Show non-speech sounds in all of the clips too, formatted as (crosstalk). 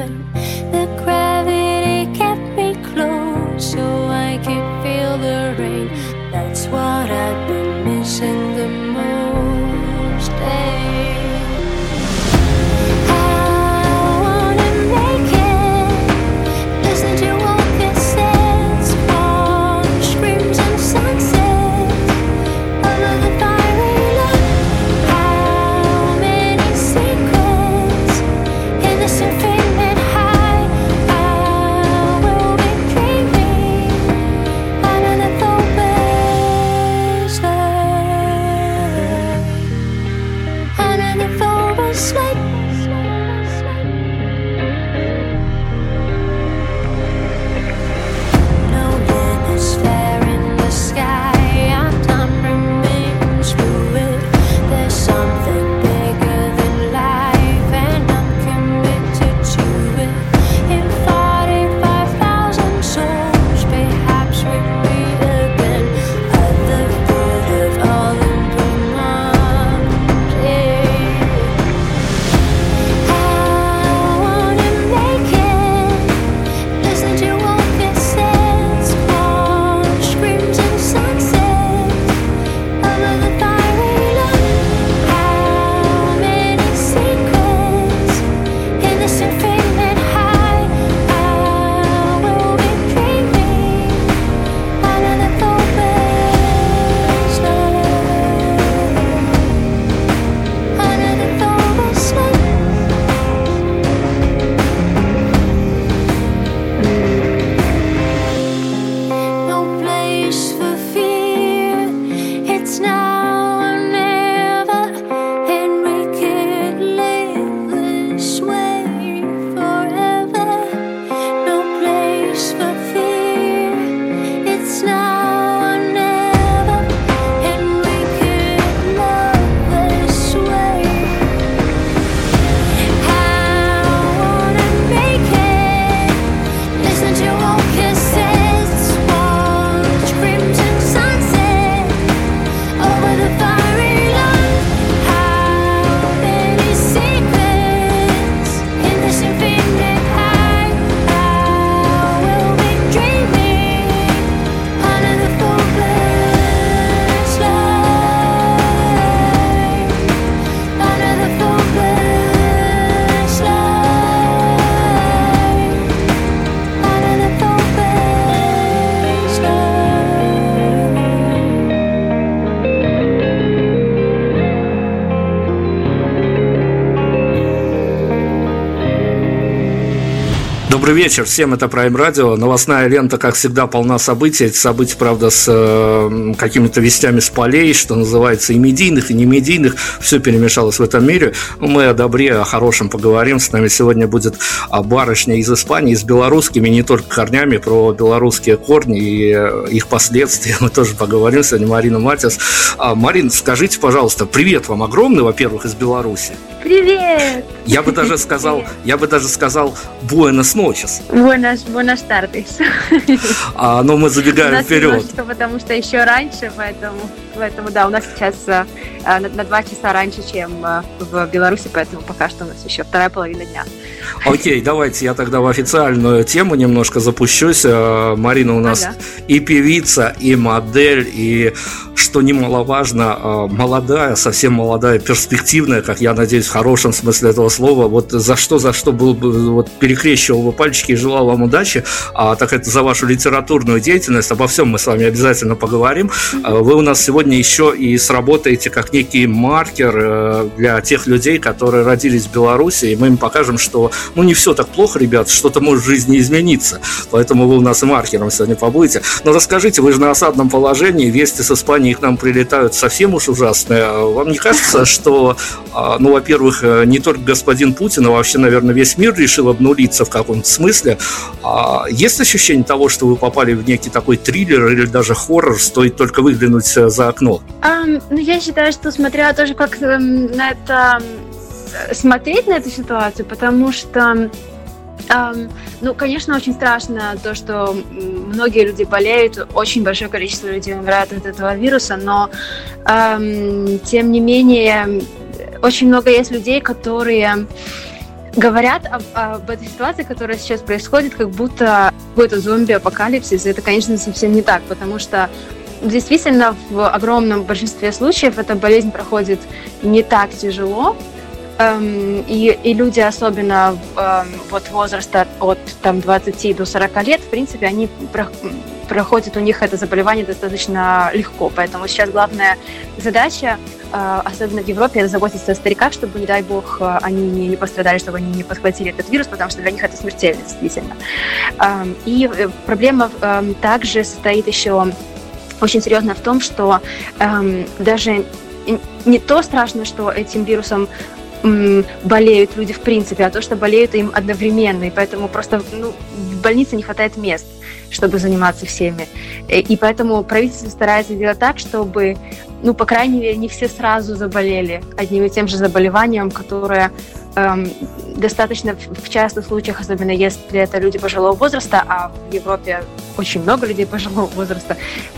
moment Добрый вечер всем, это Prime Radio. Новостная лента, как всегда, полна событий. Эти события, правда, с э, какими-то вестями с полей, что называется, и медийных, и не медийных. Все перемешалось в этом мире. Мы о добре, о хорошем поговорим. С нами сегодня будет барышня из Испании, с белорусскими, не только корнями, про белорусские корни и э, их последствия. (laughs) Мы тоже поговорим. Сегодня Марина Матис. А, Марин, скажите, пожалуйста, привет вам огромный, во-первых, из Беларуси. Привет! Я бы даже сказал, я бы даже сказал Буэнос noches. Buenas, buenas tardes. А, но мы забегаем вперед. Потому что еще раньше, поэтому, поэтому да, у нас сейчас а, на, на два часа раньше, чем а, в Беларуси, поэтому пока что у нас еще вторая половина дня. Окей, давайте я тогда в официальную тему немножко запущусь. А, Марина у нас ага. и певица, и модель, и что немаловажно, молодая, совсем молодая, перспективная, как я надеюсь, в хорошем смысле этого слова, вот за что, за что был бы, вот перекрещивал бы пальчики и желал вам удачи, а, так это за вашу литературную деятельность, обо всем мы с вами обязательно поговорим. Вы у нас сегодня еще и сработаете как некий маркер э, для тех людей, которые родились в Беларуси, и мы им покажем, что ну не все так плохо, ребят, что-то может в жизни измениться. Поэтому вы у нас и маркером сегодня побудете. Но расскажите, вы же на осадном положении, вести с Испании к нам прилетают совсем уж ужасные. Вам не кажется, (laughs) что, а, ну, во-первых, э, не только господин Путин, а вообще, наверное, весь мир решил обнулиться в каком-то смысле? А есть ощущение того, что вы попали в некий такой триллер или даже хоррор, стоит только выглянуть э, за окно? Um, ну, я считаю, что смотря тоже, как эм, на это смотреть на эту ситуацию, потому что Um, ну, конечно, очень страшно то, что многие люди болеют, очень большое количество людей умирает от этого вируса, но um, тем не менее очень много есть людей, которые говорят об, об этой ситуации, которая сейчас происходит, как будто какой-то зомби-апокалипсис. Это, конечно, совсем не так, потому что действительно в огромном большинстве случаев эта болезнь проходит не так тяжело, Эм, и, и люди, особенно эм, вот возраста от там, 20 до 40 лет, в принципе, они про, проходят у них это заболевание достаточно легко. Поэтому сейчас главная задача, э, особенно в Европе, это заботиться о стариках, чтобы, не дай бог, э, они не, пострадали, чтобы они не подхватили этот вирус, потому что для них это смертельно, действительно. Эм, и э, проблема также состоит еще очень серьезно в том, что эм, даже не то страшно, что этим вирусом болеют люди в принципе, а то, что болеют им одновременно. И поэтому просто ну, в больнице не хватает мест, чтобы заниматься всеми. Э, и поэтому правительство старается делать так, чтобы, ну, по крайней мере, не все сразу заболели одним и тем же заболеванием, которое достаточно в, частых случаях, особенно если это люди пожилого возраста, а в Европе очень много людей пожилого возраста,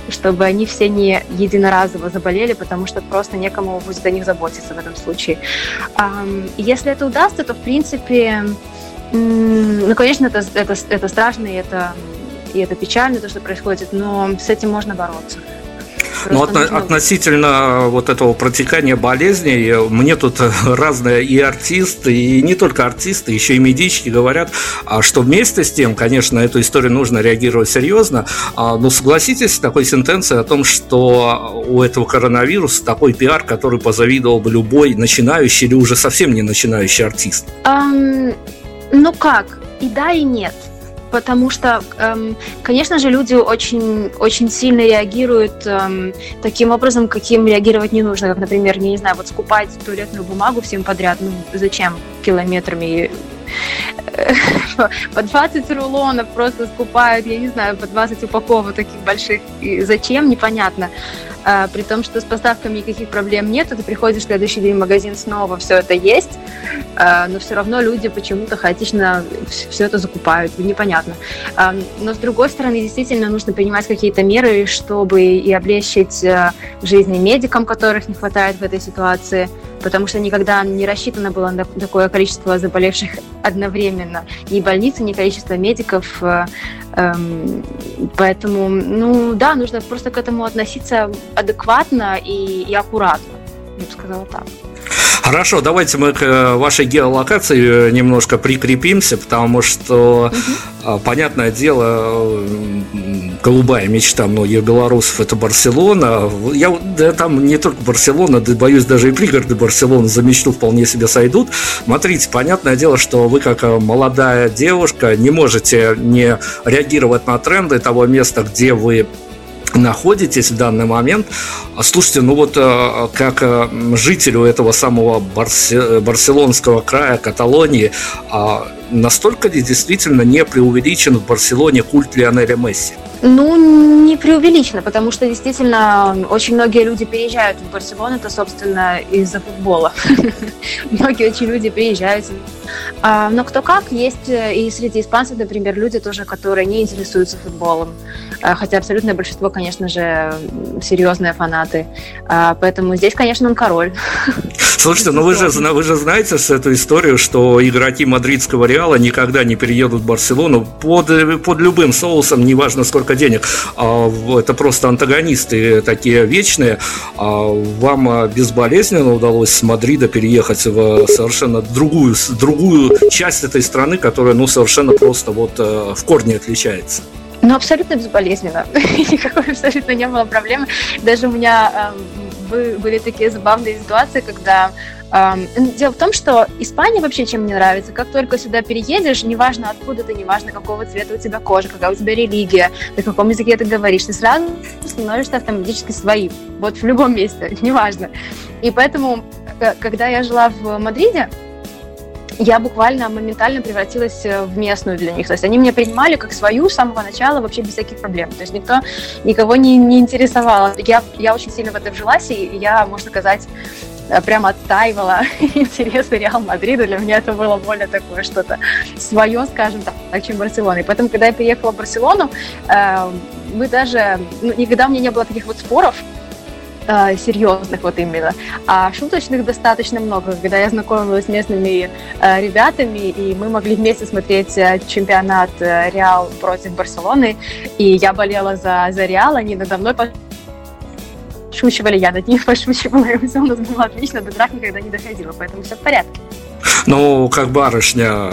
чтобы они все не единоразово заболели, потому что просто некому будет о них заботиться в этом случае. Эм, если это удастся, то в принципе, ну, конечно, это, это, это страшно и это, и это печально, то, что происходит, но с этим можно бороться. Ну, от, относительно вот этого протекания болезней, мне тут (laughs) разные и артисты, и не только артисты, еще и медички говорят, а что вместе с тем, конечно, на эту историю нужно реагировать серьезно, а, но согласитесь с такой сентенцией о том, что у этого коронавируса такой пиар, который позавидовал бы любой начинающий или уже совсем не начинающий артист? Um, ну как, и да, и нет – потому что, эм, конечно же, люди очень, очень сильно реагируют эм, таким образом, каким реагировать не нужно, как, например, не, не знаю, вот скупать туалетную бумагу всем подряд, ну зачем километрами по 20 рулонов просто скупают, я не знаю, по 20 упаковок таких больших. И зачем, непонятно. А, при том, что с поставками никаких проблем нет, ты приходишь в следующий день в магазин снова, все это есть, а, но все равно люди почему-то хаотично все это закупают, непонятно. А, но с другой стороны, действительно нужно принимать какие-то меры, чтобы и облегчить а, жизни медикам, которых не хватает в этой ситуации, потому что никогда не рассчитано было на такое количество заболевших одновременно. Ни больницы, ни количество медиков. Э, эм, поэтому, ну да, нужно просто к этому относиться адекватно и, и аккуратно. Я бы сказала так. Хорошо, давайте мы к э, вашей геолокации э, немножко прикрепимся, потому что, угу. понятное дело, голубая мечта многих белорусов – это Барселона. Я да, там не только Барселона, да, боюсь, даже и пригороды Барселоны за мечту вполне себе сойдут. Смотрите, понятное дело, что вы, как молодая девушка, не можете не реагировать на тренды того места, где вы находитесь в данный момент. Слушайте, ну вот э, как э, жителю этого самого Барсе, барселонского края, Каталонии, а настолько ли действительно не преувеличен в Барселоне культ Лионеля Месси? Ну, не преувеличено, потому что действительно очень многие люди переезжают в Барселону, это, собственно, из-за футбола. (laughs) Многие очень люди приезжают А, но кто как, есть э, и среди испанцев, например, люди тоже, которые не интересуются футболом. А, хотя абсолютное большинство, конечно же, серьезные фанаты. А, поэтому здесь, конечно, он король. Слушайте, ну вы же, вы же знаете эту историю, что игроки мадридского Реала никогда не переедут в Барселону под, под любым соусом, неважно сколько денег. Это просто антагонисты такие вечные. Вам безболезненно удалось с Мадрида переехать в совершенно другую, другую часть этой страны, которая ну, совершенно просто вот э, в корне отличается? Ну, абсолютно безболезненно. (laughs) Никакой абсолютно не было проблемы. Даже у меня э, были такие забавные ситуации, когда Дело в том, что Испания вообще чем мне нравится. Как только сюда переедешь, неважно откуда ты, неважно какого цвета у тебя кожа, какая у тебя религия, на каком языке ты говоришь, ты сразу становишься автоматически своим. Вот в любом месте, (laughs) неважно. И поэтому, э, когда я жила в Мадриде, я буквально моментально превратилась э, в местную для них. То есть они меня принимали как свою с самого начала, вообще без всяких проблем. То есть никто никого не, не интересовал. Я, я очень сильно в это вжилась, и я, можно сказать, э, прямо оттаивала (laughs) интересы Реал Мадрида. Для меня это было более такое что-то свое, скажем так, чем Барселона. И поэтому, когда я приехала в Барселону, э, мы даже, ну, никогда у меня не было таких вот споров, э, серьезных вот именно, а шуточных достаточно много. Когда я знакомилась с местными э, ребятами, и мы могли вместе смотреть э, чемпионат Реал против Барселоны, и я болела за, за Реал, они надо мной пошучивали, я над них (laughs) пошучивала, и все у нас было отлично, до драк никогда не доходило, поэтому все в порядке. Ну, как барышня,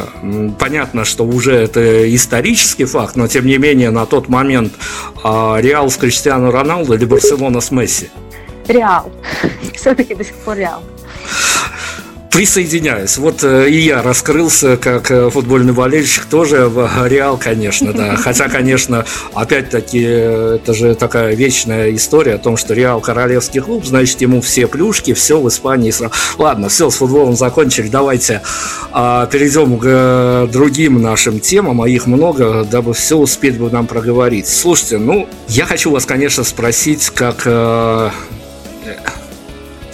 понятно, что уже это исторический факт, но тем не менее на тот момент а, Реал с Криштиану Роналду или Барселона с Месси? Реал. (laughs) Все-таки до сих пор Реал. Присоединяюсь. Вот э, и я раскрылся как э, футбольный болельщик тоже в Реал, конечно, да. (laughs) Хотя, конечно, опять-таки, это же такая вечная история о том, что Реал королевский клуб, значит, ему все плюшки, все в Испании. Ладно, все, с футболом закончили. Давайте а, перейдем к э, другим нашим темам, а их много, дабы все успеть бы нам проговорить. Слушайте, ну, я хочу вас, конечно, спросить, как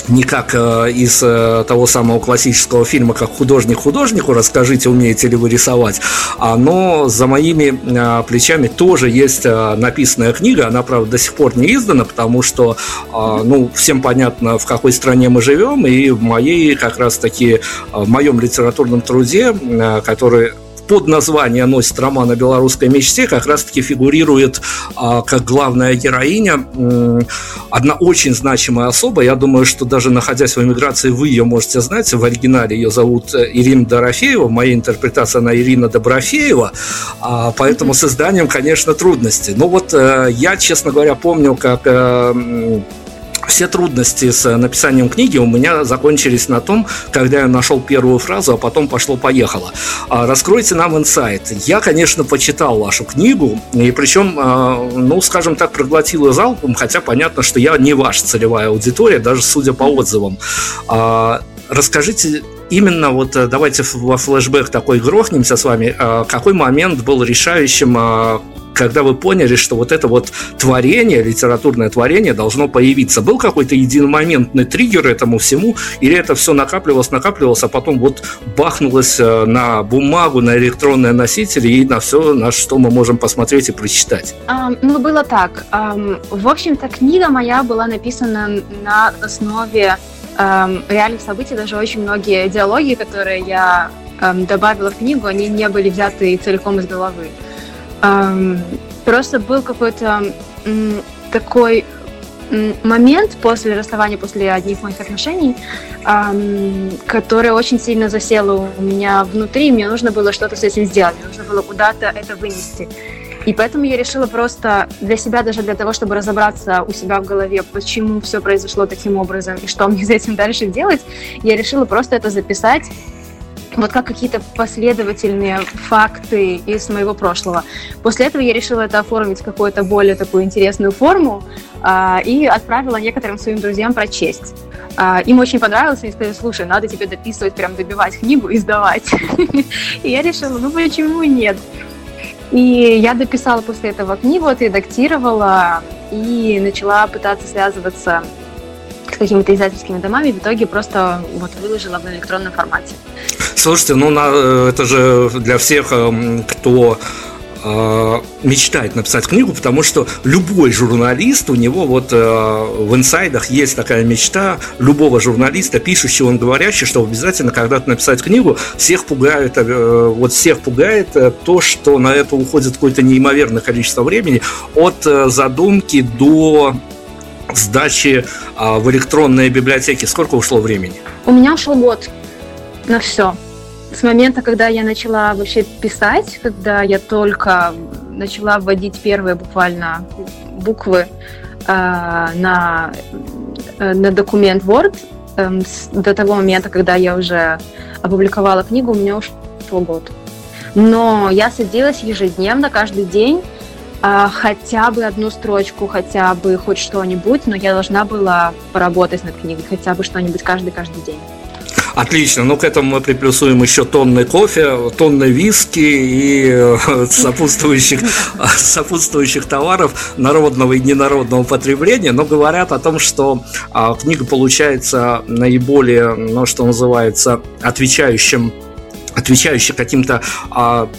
не как э, из э, того самого классического фильма, как художник художнику, расскажите, умеете ли вы рисовать, а, но за моими э, плечами тоже есть э, написанная книга, она, правда, до сих пор не издана, потому что, э, ну, всем понятно, в какой стране мы живем, и в моей, как раз-таки, э, в моем литературном труде, э, который под название носит роман о белорусской мечте, как раз-таки фигурирует а, как главная героиня одна очень значимая особа. Я думаю, что даже находясь в эмиграции, вы ее можете знать. В оригинале ее зовут э, Ирина Дорофеева. Моя интерпретация она Ирина Доброфеева. А, поэтому с изданием, конечно, трудности. Но вот э, я, честно говоря, помню, как э, все трудности с э, написанием книги у меня закончились на том, когда я нашел первую фразу, а потом пошло-поехало. А, раскройте нам инсайт. Я, конечно, почитал вашу книгу, и причем, а, ну, скажем так, проглотил ее залпом, хотя понятно, что я не ваша целевая аудитория, даже судя по отзывам. А, расскажите именно вот э, давайте во флешбэк такой грохнемся с вами. Какой момент был решающим когда вы поняли, что вот это вот творение, литературное творение должно появиться? Был какой-то единомоментный триггер этому всему, или это все накапливалось, накапливалось, а потом вот бахнулось э, на бумагу, на электронные носители и на все, на что мы можем посмотреть и прочитать? Um, ну, было так. Um, в общем-то, книга моя была написана на основе um, реальных событий, даже очень многие диалоги, которые я добавила в книгу, они не были взяты целиком из головы. Просто был какой-то такой момент после расставания, после одних моих отношений, который очень сильно засел у меня внутри, мне нужно было что-то с этим сделать, мне нужно было куда-то это вынести. И поэтому я решила просто для себя, даже для того, чтобы разобраться у себя в голове, почему все произошло таким образом и что мне с этим дальше делать, я решила просто это записать вот как какие-то последовательные факты из моего прошлого. После этого я решила это оформить в какую-то более такую интересную форму а, и отправила некоторым своим друзьям прочесть. А, им очень понравилось, они сказали, слушай, надо тебе дописывать, прям добивать книгу и сдавать. (laughs) И я решила, ну почему нет? И я дописала после этого книгу, отредактировала и начала пытаться связываться с какими-то издательскими домами, в итоге просто вот выложила в электронном формате. Слушайте, ну на, э, это же для всех, эм, кто э, мечтает написать книгу, потому что любой журналист, у него вот э, в инсайдах есть такая мечта любого журналиста, пишущего, он говорящий, что обязательно когда-то написать книгу, всех пугает, э, вот всех пугает э, то, что на это уходит какое-то неимоверное количество времени, от э, задумки до сдачи э, в электронные библиотеки. Сколько ушло времени? У меня ушел год на все с момента, когда я начала вообще писать, когда я только начала вводить первые буквально буквы э, на, э, на документ Word, э, с, до того момента, когда я уже опубликовала книгу, у меня ушел год. Но я садилась ежедневно, каждый день, э, хотя бы одну строчку, хотя бы хоть что-нибудь, но я должна была поработать над книгой, хотя бы что-нибудь каждый-каждый день. Отлично. Ну, к этому мы приплюсуем еще тонны кофе, тонны виски и э, сопутствующих, сопутствующих товаров народного и ненародного потребления. Но говорят о том, что а, книга получается наиболее, ну, что называется, отвечающим отвечающий каким-то а,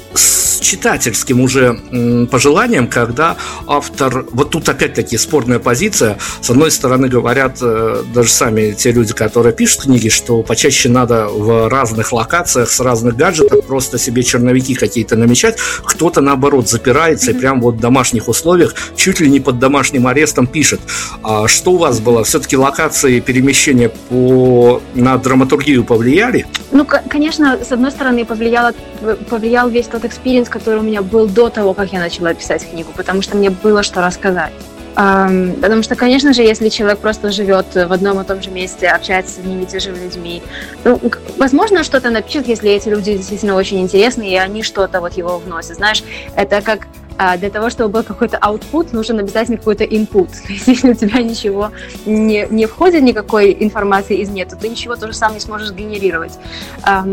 читательским уже м, пожеланиям, когда автор... Вот тут опять-таки спорная позиция. С одной стороны говорят э, даже сами те люди, которые пишут книги, что почаще надо в разных локациях с разных гаджетов просто себе черновики какие-то намечать. Кто-то, наоборот, запирается и прям вот в домашних условиях чуть ли не под домашним арестом пишет. А что у вас было? Все-таки локации перемещения по... на драматургию повлияли? Ну, конечно, с одной стороны, повлияло, повлиял весь тот experience, который у меня был до того, как я начала писать книгу, потому что мне было что рассказать. Потому что, конечно же, если человек просто живет в одном и том же месте, общается с одними и теми же людьми, ну, возможно, что-то напишет, если эти люди действительно очень интересны, и они что-то вот его вносят. Знаешь, это как а для того, чтобы был какой-то output, нужен обязательно какой-то input. (laughs) Если у тебя ничего не, не входит, никакой информации извне, то ты ничего тоже сам не сможешь генерировать.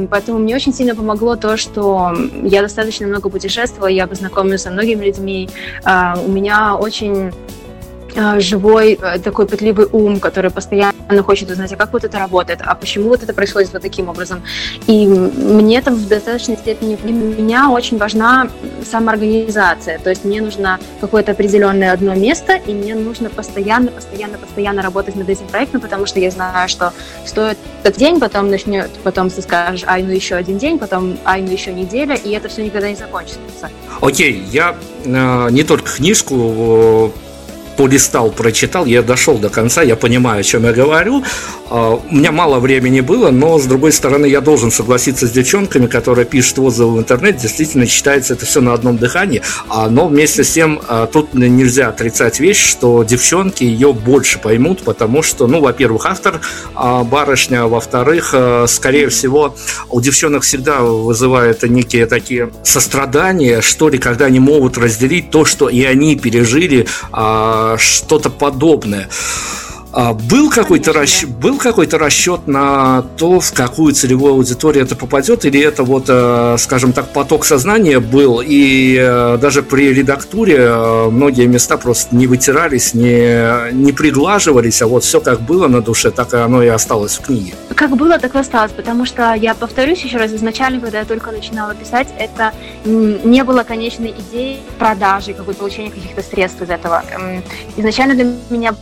Поэтому мне очень сильно помогло то, что я достаточно много путешествовала, я познакомилась со многими людьми. А, у меня очень живой э, такой пытливый ум, который постоянно хочет узнать, а как вот это работает, а почему вот это происходит вот таким образом. И мне это в достаточной степени, для меня очень важна самоорганизация, то есть мне нужно какое-то определенное одно место, и мне нужно постоянно, постоянно, постоянно работать над этим проектом, потому что я знаю, что стоит этот день, потом начнет, потом ты скажешь, ай, ну еще один день, потом, ай, ну еще неделя, и это все никогда не закончится. Окей, okay, я э, не только книжку полистал, прочитал, я дошел до конца, я понимаю, о чем я говорю. А, у меня мало времени было, но, с другой стороны, я должен согласиться с девчонками, которые пишут отзывы в интернете, действительно читается это все на одном дыхании, а, но вместе с тем а, тут нельзя отрицать вещь, что девчонки ее больше поймут, потому что, ну, во-первых, автор барышня, во-вторых, скорее всего, у девчонок всегда вызывает некие такие сострадания, что ли, когда они могут разделить то, что и они пережили, что-то подобное. А был какой-то расчет, был какой-то расчет на то, в какую целевую аудиторию это попадет, или это вот, э, скажем так, поток сознания был, и э, даже при редактуре э, многие места просто не вытирались, не, не приглаживались, а вот все как было на душе, так и оно и осталось в книге. Как было, так и осталось, потому что, я повторюсь еще раз, изначально, когда я только начинала писать, это не было конечной идеи продажи, какой получения каких-то средств из этого. Изначально для меня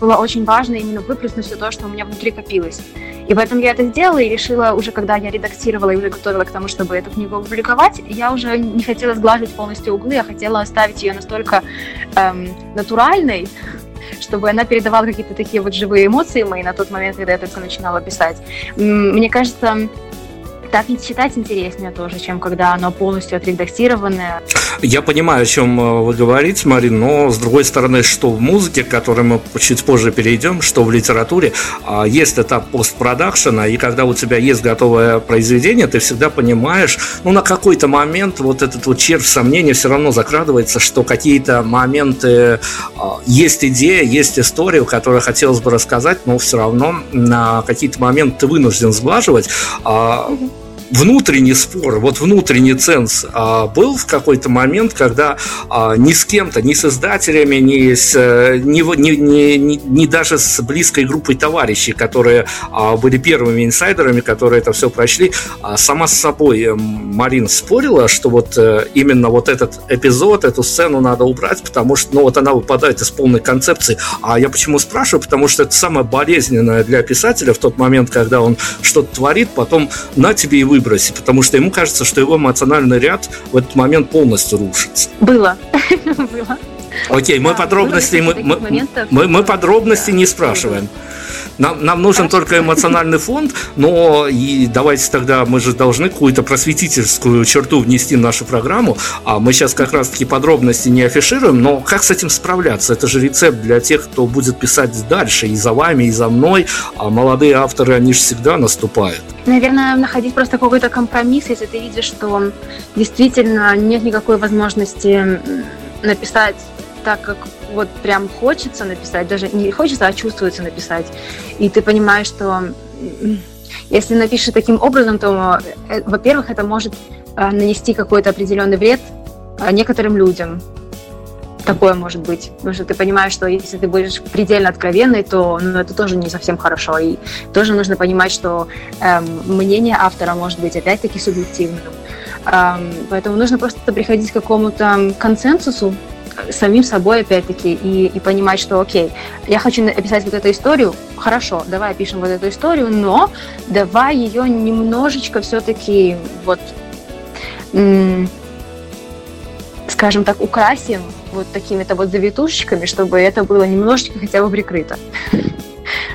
было очень важно именно выплеснуть все то, что у меня внутри копилось. И поэтому я это сделала и решила уже, когда я редактировала и уже готовила к тому, чтобы эту книгу опубликовать, я уже не хотела сглаживать полностью углы, я хотела оставить ее настолько эм, натуральной, чтобы она передавала какие-то такие вот живые эмоции мои на тот момент, когда я только начинала писать. Мне кажется, так читать интереснее тоже, чем когда оно полностью отредактированное. Я понимаю, о чем э, вы говорите, Марин, но с другой стороны, что в музыке, к которой мы чуть позже перейдем, что в литературе, а, есть этап постпродакшена, и когда у тебя есть готовое произведение, ты всегда понимаешь, ну, на какой-то момент вот этот вот червь сомнения все равно закрадывается, что какие-то моменты, а, есть идея, есть история, которую хотелось бы рассказать, но все равно на какие-то моменты ты вынужден сглаживать. Mm-hmm внутренний спор, вот внутренний ценз а, был в какой-то момент, когда а, ни с кем-то, ни с издателями, ни, с, э, ни, ни, ни, ни даже с близкой группой товарищей, которые а, были первыми инсайдерами, которые это все прочли, а, сама с собой э, Марин спорила, что вот э, именно вот этот эпизод, эту сцену надо убрать, потому что ну, вот она выпадает из полной концепции. А я почему спрашиваю? Потому что это самое болезненное для писателя в тот момент, когда он что-то творит, потом на тебе и вы выброси, потому что ему кажется, что его эмоциональный ряд в этот момент полностью рушится. Было. (laughs) Было. Окей, мы подробности, мы, мы, мы, мы подробности не спрашиваем. Нам, нам нужен только эмоциональный фонд, но и давайте тогда мы же должны какую-то просветительскую черту внести в нашу программу. А мы сейчас как раз-таки подробности не афишируем, но как с этим справляться? Это же рецепт для тех, кто будет писать дальше, и за вами, и за мной. А молодые авторы, они же всегда наступают. Наверное, находить просто какой-то компромисс, если ты видишь, что действительно нет никакой возможности написать так, как вот прям хочется написать, даже не хочется, а чувствуется написать. И ты понимаешь, что если напишешь таким образом, то, э, во-первых, это может э, нанести какой-то определенный вред э, некоторым людям. Такое может быть. Потому что ты понимаешь, что если ты будешь предельно откровенной, то ну, это тоже не совсем хорошо. И тоже нужно понимать, что эм, мнение автора может быть опять-таки субъективным. Эм, поэтому нужно просто приходить к какому-то консенсусу, самим собой, опять-таки, и, и понимать, что, окей, я хочу написать вот эту историю, хорошо, давай опишем вот эту историю, но давай ее немножечко все-таки вот, скажем так, украсим вот такими-то вот завитушечками, чтобы это было немножечко хотя бы прикрыто. (laughs)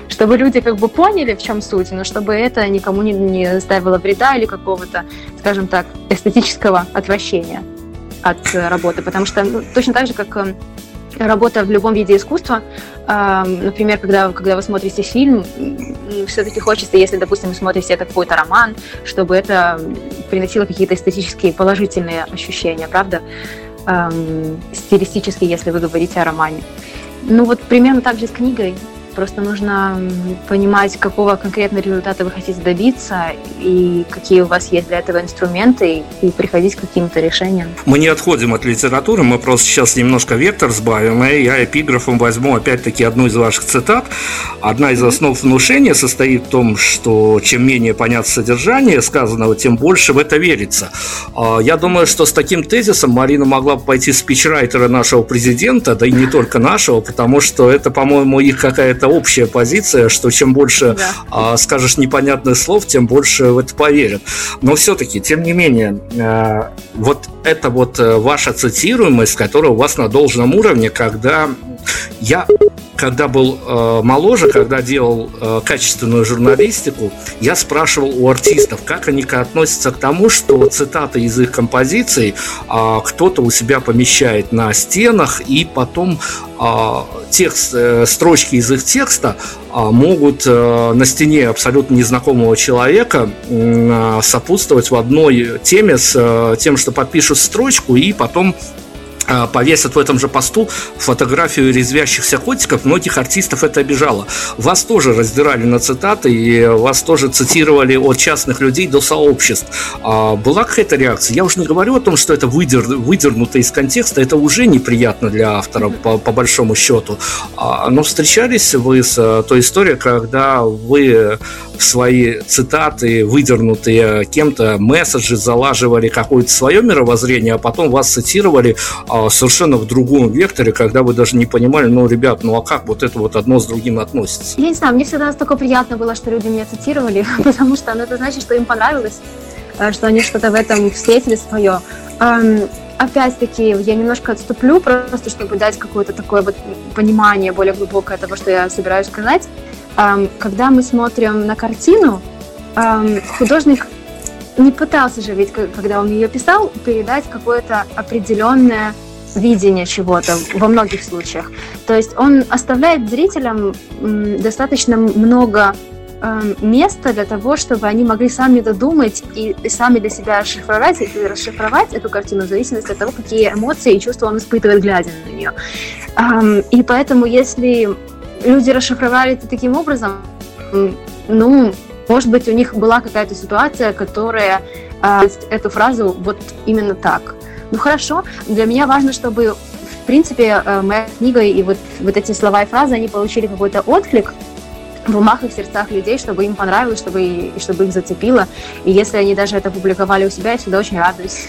Чтобы люди как бы поняли, в чем суть, но чтобы это никому не, не доставило вреда или какого-то, скажем так, эстетического отвращения от работы, потому что ну, точно так же, как эм, работа в любом виде искусства, э, например, когда, когда вы смотрите фильм, все-таки хочется, если, допустим, вы смотрите какой-то роман, чтобы это приносило какие-то эстетические положительные ощущения, правда? Эм, стилистически, если вы говорите о романе. Ну вот примерно так же с книгой. Просто нужно понимать, какого конкретного результата вы хотите добиться и какие у вас есть для этого инструменты и приходить к каким-то решениям. Мы не отходим от литературы, мы просто сейчас немножко вектор сбавим, и я эпиграфом возьму опять-таки одну из ваших цитат. Одна из основ внушения состоит в том, что чем менее понятно содержание сказанного, тем больше в это верится. А, я думаю, что с таким тезисом Марина могла бы пойти спичрайтера нашего президента, да и не только нашего, потому что это, по-моему, их какая-то это общая позиция, что чем больше да. а, скажешь непонятных слов, тем больше в это поверят. Но все-таки, тем не менее, а, вот это вот э, ваша цитируемость, которая у вас на должном уровне, когда я когда был э, моложе, когда делал э, качественную журналистику, я спрашивал у артистов, как они относятся к тому, что цитаты из их композиций э, кто-то у себя помещает на стенах, и потом э, текст, э, строчки из их текста э, могут э, на стене абсолютно незнакомого человека э, сопутствовать в одной теме с э, тем, что подпишут строчку и потом а, повесят в этом же посту фотографию резвящихся котиков, многих артистов это обижало. Вас тоже раздирали на цитаты, и вас тоже цитировали от частных людей до сообществ. А была какая-то реакция? Я уже не говорю о том, что это выдер, выдернуто из контекста, это уже неприятно для автора, по, по большому счету. А, но встречались вы с э, той историей, когда вы свои цитаты, выдернутые кем-то месседжи, залаживали какое-то свое мировоззрение, а потом вас цитировали а, совершенно в другом векторе, когда вы даже не понимали, ну, ребят, ну а как вот это вот одно с другим относится? Я не знаю, мне всегда настолько приятно было, что люди меня цитировали, (laughs) потому что ну, это значит, что им понравилось, э, что они что-то в этом встретили свое. Опять-таки, я немножко отступлю, просто чтобы дать какое-то такое вот понимание более глубокое того, что я собираюсь сказать. Когда мы смотрим на картину, художник не пытался же ведь, когда он ее писал, передать какое-то определенное видение чего-то во многих случаях. То есть он оставляет зрителям достаточно много места для того, чтобы они могли сами додумать и, и сами для себя расшифровать, и расшифровать эту картину в зависимости от того, какие эмоции и чувства он испытывает, глядя на нее. И поэтому, если люди расшифровали это таким образом, ну, может быть, у них была какая-то ситуация, которая э, эту фразу вот именно так. Ну хорошо, для меня важно, чтобы в принципе э, моя книга и вот, вот эти слова и фразы, они получили какой-то отклик в умах и в сердцах людей, чтобы им понравилось, чтобы, и чтобы их зацепило. И если они даже это публиковали у себя, я всегда очень радуюсь.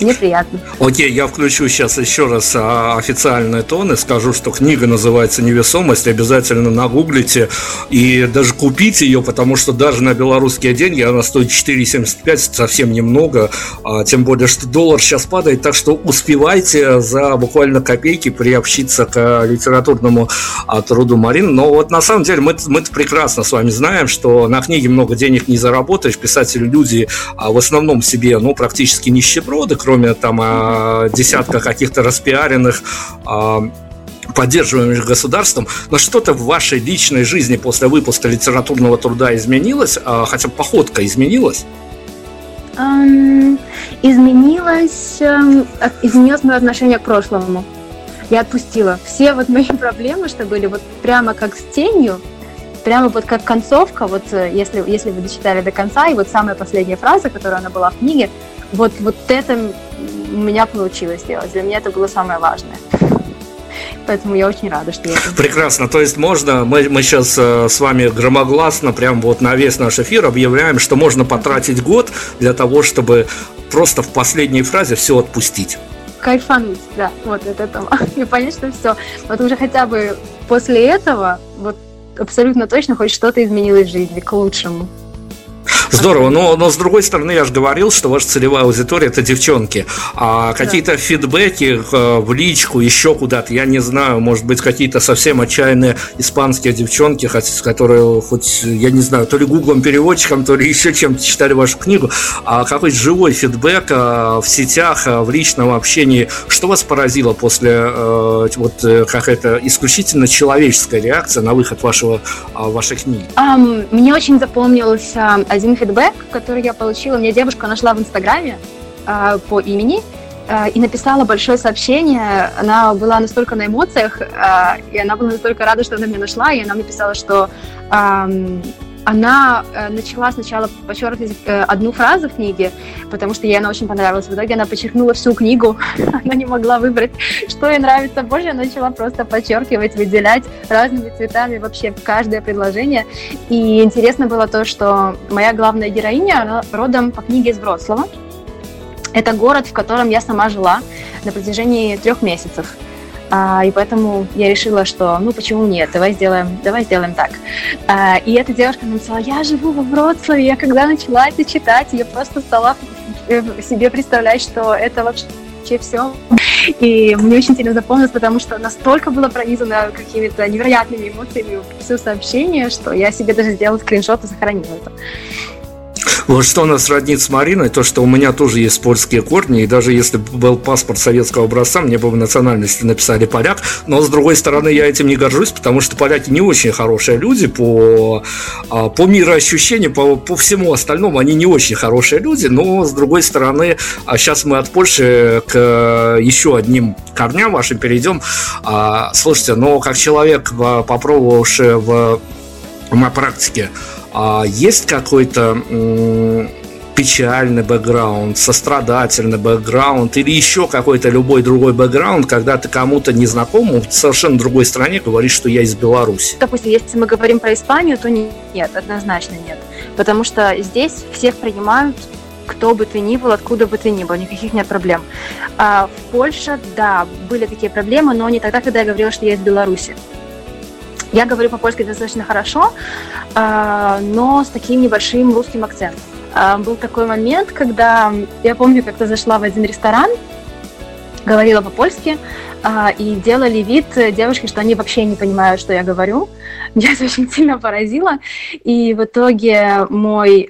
Мне приятно. Окей, я включу сейчас еще раз а, официальный тон и скажу, что книга называется «Невесомость». Обязательно нагуглите и даже купите ее, потому что даже на белорусские деньги она стоит 4,75, совсем немного. А, тем более, что доллар сейчас падает, так что успевайте за буквально копейки приобщиться к литературному а, труду Марины. Но вот на самом деле мы, мы прекрасно с вами знаем, что на книге много денег не заработаешь. Писатели люди в основном себе, ну, практически нищеброды, кроме там а, десятка каких-то распиаренных а, поддерживаемых государством, но что-то в вашей личной жизни после выпуска литературного труда изменилось, а, хотя походка изменилась? Изменилось, um, изменилось мое отношение к прошлому. Я отпустила все вот мои (laughs) проблемы, что были вот прямо как с тенью, прямо вот как концовка, вот э, если, если вы дочитали до конца, и вот самая последняя фраза, которая она была в книге, вот, вот это у меня получилось сделать. Для меня это было самое важное. (laughs) Поэтому я очень рада, что я это Прекрасно. То есть можно, мы, мы сейчас э, с вами громогласно, прям вот на весь наш эфир объявляем, что можно потратить год для того, чтобы просто в последней фразе все отпустить. Кайфануть, да, вот от этого. (laughs) И понять, что все. Вот уже хотя бы после этого, вот абсолютно точно хоть что-то изменилось в жизни к лучшему. Здорово, но, но с другой стороны, я же говорил, что ваша целевая аудитория это девчонки. А какие-то да. фидбэки э, в личку, еще куда-то, я не знаю, может быть, какие-то совсем отчаянные испанские девчонки, которые хоть, я не знаю, то ли гуглом переводчиком, то ли еще чем-то читали вашу книгу, а какой живой фидбэк э, в сетях, э, в личном общении, что вас поразило после вот какая-то исключительно человеческая реакция на выход вашего, вашей книги? Um, мне очень запомнился один фидбэк, который я получила. Мне девушка нашла в Инстаграме э, по имени э, и написала большое сообщение. Она была настолько на эмоциях, э, и она была настолько рада, что она меня нашла, и она написала, что э, она э, начала сначала подчеркивать э, одну фразу в книге, потому что ей она очень понравилась. В итоге она подчеркнула всю книгу. (laughs) она не могла выбрать, что ей нравится больше. Она начала просто подчеркивать, выделять разными цветами вообще каждое предложение. И интересно было то, что моя главная героиня, она родом по книге из Вроцлава. Это город, в котором я сама жила на протяжении трех месяцев. А, и поэтому я решила, что ну почему нет, давай сделаем, давай сделаем так. А, и эта девушка написала, я живу во Вроцлаве, я когда начала это читать, я просто стала себе представлять, что это вообще все. И мне очень сильно запомнилось, потому что настолько было пронизано какими-то невероятными эмоциями все сообщение, что я себе даже сделала скриншот и сохранила это. Вот что нас роднит с Мариной, то, что у меня тоже есть польские корни, и даже если бы был паспорт советского образца, мне бы в национальности написали поляк, но с другой стороны я этим не горжусь, потому что поляки не очень хорошие люди по, а, по мироощущению, по, по всему остальному они не очень хорошие люди, но с другой стороны, а сейчас мы от Польши к еще одним корням вашим перейдем. А, слушайте, но как человек, попробовавший в на практике а есть какой-то печальный бэкграунд, сострадательный бэкграунд или еще какой-то любой другой бэкграунд, когда ты кому-то незнакомому в совершенно другой стране говоришь, что я из Беларуси? Допустим, если мы говорим про Испанию, то нет, однозначно нет. Потому что здесь всех принимают кто бы ты ни был, откуда бы ты ни был, никаких нет проблем. А в Польше, да, были такие проблемы, но не тогда, когда я говорила, что я из Беларуси. Я говорю по-польски достаточно хорошо, а, но с таким небольшим русским акцентом. А, был такой момент, когда я помню, как-то зашла в один ресторан, говорила по-польски, а, и делали вид девушки, что они вообще не понимают, что я говорю. (laughs) Меня это очень сильно поразило. И в итоге мой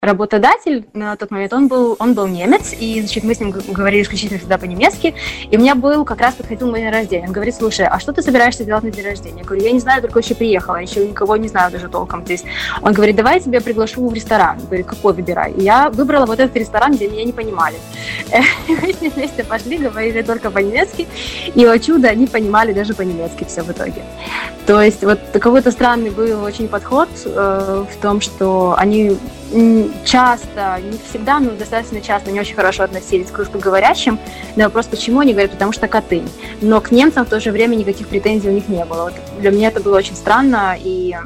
работодатель на тот момент, он был, он был немец, и, значит, мы с ним говорили исключительно всегда по-немецки, и у меня был, как раз подходил мой день рождения. Он говорит, слушай, а что ты собираешься делать на день рождения? Я говорю, я не знаю, только еще приехала, еще никого не знаю даже толком здесь. Он говорит, давай я тебя приглашу в ресторан. Я говорю, какой выбирай? И я выбрала вот этот ресторан, где меня не понимали. Мы с ним вместе пошли, говорили только по-немецки, и, о чудо, они понимали даже по-немецки все в итоге. То есть вот какой-то странный был очень подход э, в том, что они часто, не всегда, но достаточно часто не очень хорошо относились к русскоговорящим. На вопрос, почему, они говорят, потому что коты. Но к немцам в то же время никаких претензий у них не было. Вот для меня это было очень странно, и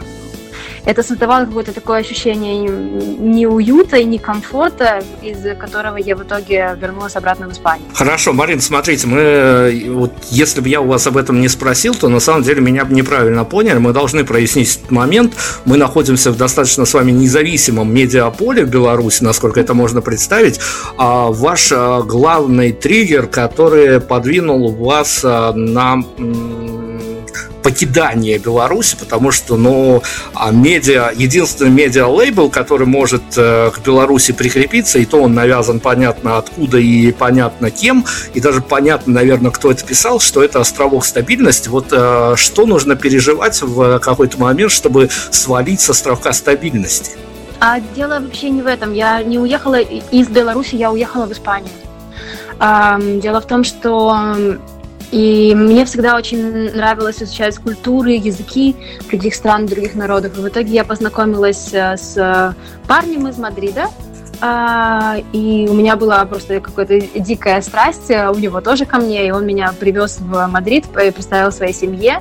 это создавало какое-то такое ощущение неуюта и некомфорта, из которого я в итоге вернулась обратно в Испанию. Хорошо, Марин, смотрите, мы, вот, если бы я у вас об этом не спросил, то на самом деле меня бы неправильно поняли. Мы должны прояснить этот момент. Мы находимся в достаточно с вами независимом медиаполе в Беларуси, насколько это можно представить. А ваш а, главный триггер, который подвинул вас а, на покидание Беларуси, потому что, ну, а медиа, единственный медиа-лейбл, который может э, к Беларуси прикрепиться, и то он навязан понятно откуда и понятно кем, и даже понятно, наверное, кто это писал, что это островок стабильности. Вот э, что нужно переживать в какой-то момент, чтобы свалить с островка стабильности? А дело вообще не в этом. Я не уехала из Беларуси, я уехала в Испанию. Дело в том, что и мне всегда очень нравилось изучать культуры, языки других стран, других народов. И в итоге я познакомилась э, с парнем из Мадрида, а, и у меня была просто какая-то дикая страсть, э, у него тоже ко мне, и он меня привез в Мадрид, представил своей семье.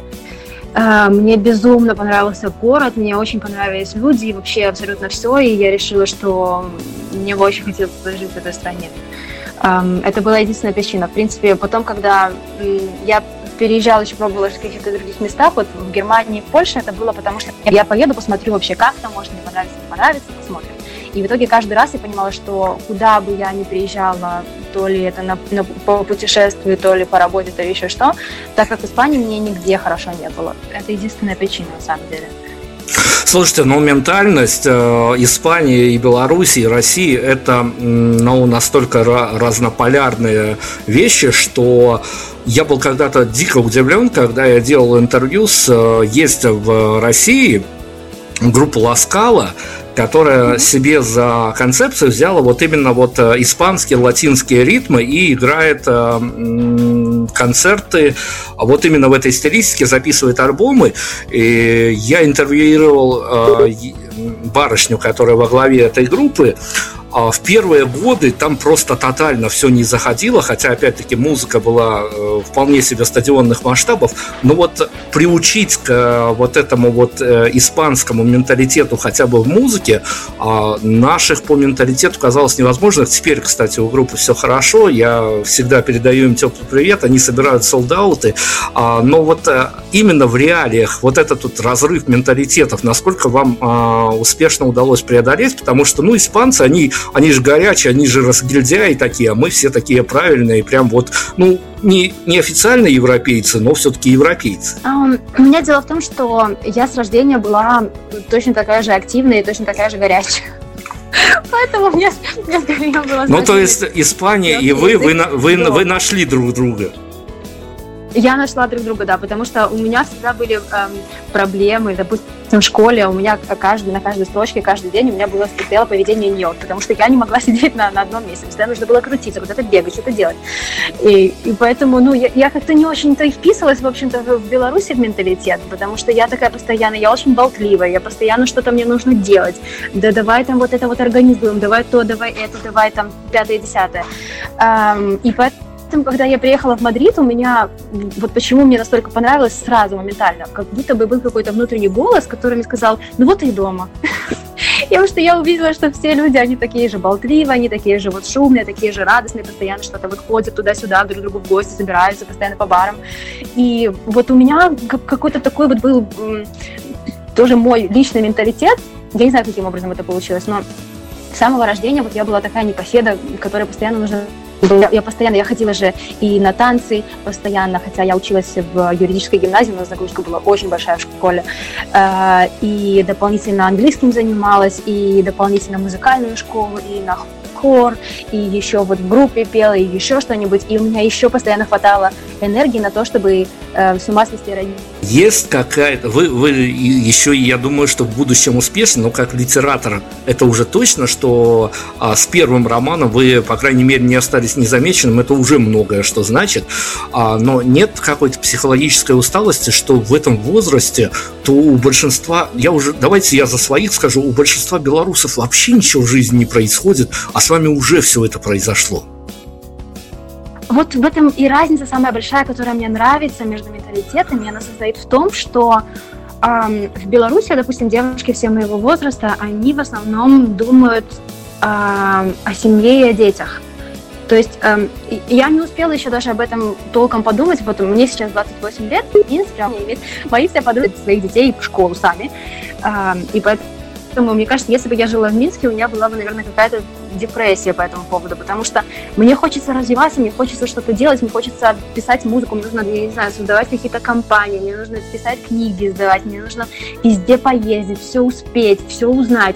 А, мне безумно понравился город, мне очень понравились люди и вообще абсолютно все, и я решила, что мне бы очень хотелось жить в этой стране. Это была единственная причина. В принципе, потом, когда я переезжала, еще пробовала в каких-то других местах, вот в Германии, в Польше, это было потому, что я поеду, посмотрю вообще, как там, может, мне понравится, не понравится, посмотрим. И в итоге каждый раз я понимала, что куда бы я ни приезжала, то ли это на, на, по путешествию, то ли по работе, то ли еще что, так как в Испании мне нигде хорошо не было. Это единственная причина, на самом деле. Слушайте, ну ментальность э, Испании и Беларуси и России это ну, настолько разнополярные вещи, что я был когда-то дико удивлен, когда я делал интервью с э, есть в России группа Ласкала, которая себе за концепцию взяла вот именно вот э, испанские, латинские ритмы и играет э, концерты вот именно в этой стилистике, записывает альбомы. И я интервьюировал э, барышню, которая во главе этой группы, а в первые годы там просто тотально все не заходило, хотя, опять-таки, музыка была э, вполне себе стадионных масштабов, но вот приучить к э, вот этому вот э, испанскому менталитету хотя бы в музыке а наших по менталитету казалось невозможно. Теперь, кстати, у группы все хорошо, я всегда передаю им теплый привет, они собирают солдаты, а, но вот именно в реалиях вот этот вот разрыв менталитетов, насколько вам а, успешно удалось преодолеть, потому что, ну, испанцы, они они же горячие, они же разгильдяи такие, а мы все такие правильные, прям вот, ну, не, не официально европейцы, но все-таки европейцы. Um, у меня дело в том, что я с рождения была точно такая же активная и точно такая же горячая. (laughs) Поэтому мне, мне скорее было... Ну, то есть Испания и вы, вы, вы, вы нашли друг друга. Я нашла друг друга, да, потому что у меня всегда были эм, проблемы, допустим, в школе у меня каждый, на каждой строчке, каждый день у меня было стояло поведение нее, потому что я не могла (laughs) сидеть на, на одном месте, всегда нужно было крутиться, куда-то бегать, что-то делать. И, и поэтому, ну, я, я как-то не очень-то и вписывалась, в общем-то, в Беларуси в менталитет, потому что я такая постоянно, я очень болтливая, я постоянно что-то мне нужно делать. Да давай там вот это вот организуем, давай то, давай это, давай там пятое, десятое. Um, и поэтому этом, когда я приехала в Мадрид, у меня, вот почему мне настолько понравилось сразу, моментально, как будто бы был какой-то внутренний голос, который мне сказал, ну вот и дома. (laughs) Потому что я увидела, что все люди, они такие же болтливые, они такие же вот шумные, такие же радостные, постоянно что-то вот ходят туда-сюда, друг другу в гости, собираются постоянно по барам. И вот у меня какой-то такой вот был тоже мой личный менталитет, я не знаю, каким образом это получилось, но с самого рождения вот я была такая непоседа, которая постоянно нужно я постоянно, я ходила же и на танцы постоянно, хотя я училась в юридической гимназии, нас загрузка была очень большая в школе, э, и дополнительно английским занималась, и дополнительно музыкальную школу, и на хор, и еще вот в группе пела, и еще что-нибудь, и у меня еще постоянно хватало энергии на то, чтобы э, с ума свести родителей. Есть какая-то... Вы, вы еще, я думаю, что в будущем успешны, но как литератор это уже точно, что а, с первым романом вы, по крайней мере, не остались незамеченным, это уже многое что значит. А, но нет какой-то психологической усталости, что в этом возрасте, то у большинства... Я уже... Давайте я за своих скажу, у большинства белорусов вообще ничего в жизни не происходит, а с вами уже все это произошло. Вот в этом и разница самая большая, которая мне нравится между менталитетами, она состоит в том, что э, в Беларуси, допустим, девушки все моего возраста, они в основном думают э, о семье и о детях. То есть э, я не успела еще даже об этом толком подумать, вот мне сейчас 28 лет, в принципе, мои все подумают своих детей в школу сами, э, и поэтому Поэтому, мне кажется, если бы я жила в Минске, у меня была бы, наверное, какая-то депрессия по этому поводу, потому что мне хочется развиваться, мне хочется что-то делать, мне хочется писать музыку, мне нужно, я не знаю, создавать какие-то компании, мне нужно писать книги, издавать, мне нужно везде поездить, все успеть, все узнать.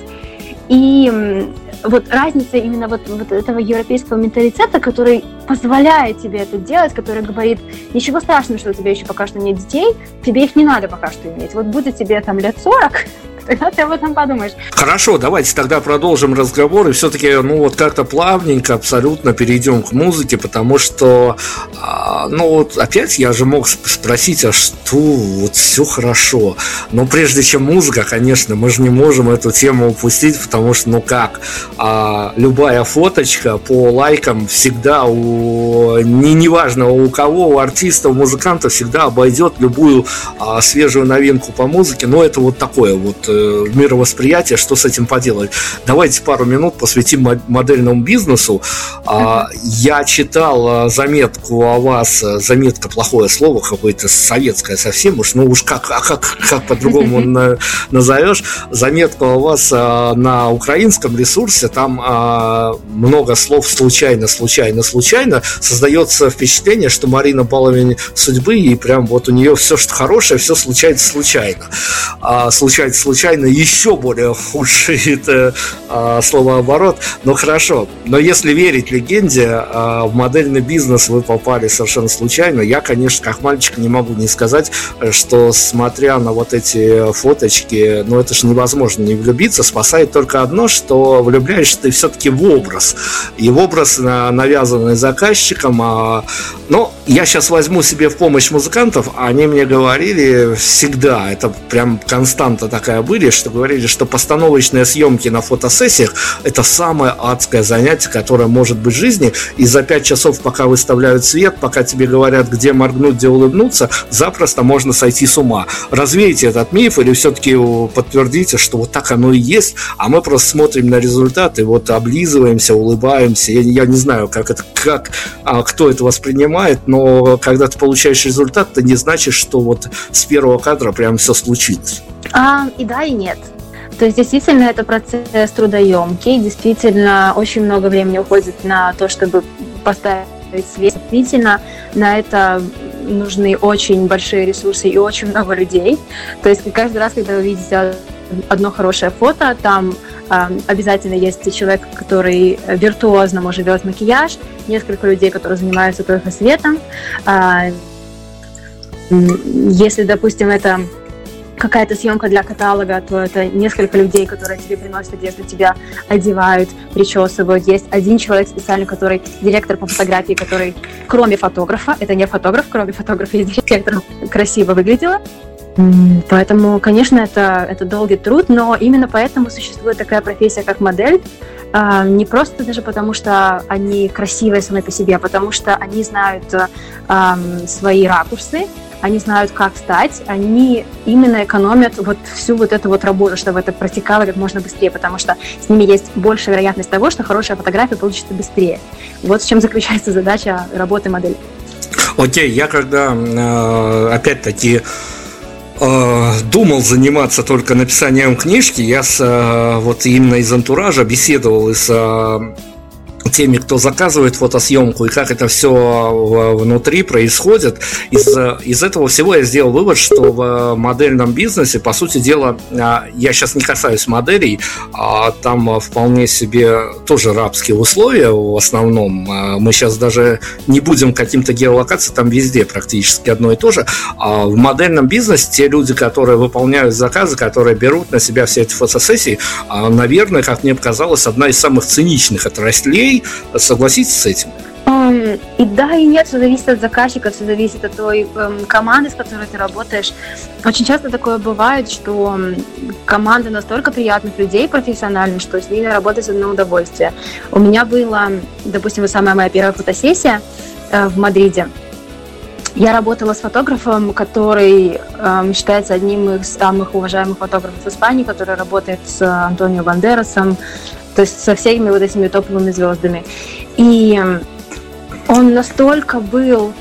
И вот разница именно вот, вот этого европейского менталитета, который позволяет тебе это делать, который говорит, ничего страшного, что у тебя еще пока что нет детей, тебе их не надо пока что иметь. Вот будет тебе там лет 40, (laughs) тогда ты об этом подумаешь. Хорошо, давайте тогда продолжим разговор и все-таки, ну вот как-то плавненько абсолютно перейдем к музыке, потому что, а, ну вот опять я же мог спросить, а что вот все хорошо, но прежде чем музыка, конечно, мы же не можем эту тему упустить, потому что, ну как, а, любая фоточка по лайкам всегда у, не, неважно у кого, у артиста, у музыканта всегда обойдет любую а, свежую новинку по музыке, но это вот такое вот э, мировосприятие, что с этим поделать. Давайте пару минут посвятим модельному бизнесу. А, я читал а, заметку о вас, а, заметка плохое слово, какое-то советское совсем уж, ну уж как, а как, как по-другому (laughs) назовешь, заметку о вас на украинском ресурсе, там много слов случайно, случайно, случайно, создается впечатление, что Марина Баловень судьбы, и прям вот у нее все, что хорошее, все случается случайно. Случается случайно случайно еще более худший (laughs) это а, словооборот. Но хорошо. Но если верить легенде, а, в модельный бизнес вы попали совершенно случайно. Я, конечно, как мальчик не могу не сказать, что смотря на вот эти фоточки, ну это же невозможно не влюбиться. Спасает только одно, что влюбляешься ты все-таки в образ. И в образ, навязанный заказчиком. А, но я сейчас возьму себе в помощь музыкантов, они мне говорили всегда, это прям константа такая были, были, что говорили, что постановочные съемки на фотосессиях это самое адское занятие, которое может быть в жизни. И за пять часов, пока выставляют свет, пока тебе говорят, где моргнуть, где улыбнуться, запросто можно сойти с ума. Развейте этот миф или все-таки подтвердите, что вот так оно и есть, а мы просто смотрим на результаты, вот облизываемся, улыбаемся. Я, я не знаю, как это, как, а, кто это воспринимает, но когда ты получаешь результат, это не значит, что вот с первого кадра прям все случилось. А, и да, и нет. То есть действительно это процесс трудоемкий, действительно очень много времени уходит на то, чтобы поставить свет. Действительно на это нужны очень большие ресурсы и очень много людей. То есть каждый раз, когда вы видите одно хорошее фото, там обязательно есть человек, который виртуозно может делать макияж, несколько людей, которые занимаются только светом. Э, если, допустим, это какая-то съемка для каталога, то это несколько людей, которые тебе приносят одежду, тебя одевают, причесывают. Есть один человек специально, который директор по фотографии, который кроме фотографа, это не фотограф, кроме фотографа (laughs) есть директор, красиво выглядела. Поэтому, конечно, это, это долгий труд, но именно поэтому существует такая профессия, как модель. А, не просто даже потому, что они красивые сами по себе, а потому что они знают свои ракурсы, они знают, как стать, они именно экономят вот всю вот эту вот работу, чтобы это протекало как можно быстрее, потому что с ними есть большая вероятность того, что хорошая фотография получится быстрее. Вот в чем заключается задача работы модели. Окей, я когда, э, опять-таки, э, думал заниматься только написанием книжки, я с, э, вот именно из антуража беседовал с теми, кто заказывает фотосъемку и как это все внутри происходит. Из, из этого всего я сделал вывод, что в модельном бизнесе, по сути дела, а, я сейчас не касаюсь моделей, а там вполне себе тоже рабские условия в основном. А, мы сейчас даже не будем каким-то геолокациям, там везде практически одно и то же. А в модельном бизнесе те люди, которые выполняют заказы, которые берут на себя все эти фотосессии, наверное, как мне показалось, одна из самых циничных отраслей, Согласитесь с этим? И да, и нет, все зависит от заказчика, все зависит от той эм, команды, с которой ты работаешь. Очень часто такое бывает, что команда настолько приятных людей профессиональных, что с ними работать одно удовольствие. У меня была, допустим, самая моя первая фотосессия э, в Мадриде. Я работала с фотографом, который э, считается одним из самых уважаемых фотографов Испании, который работает с Антонио Бандерасом, то есть со всеми вот этими топовыми звездами. И он настолько был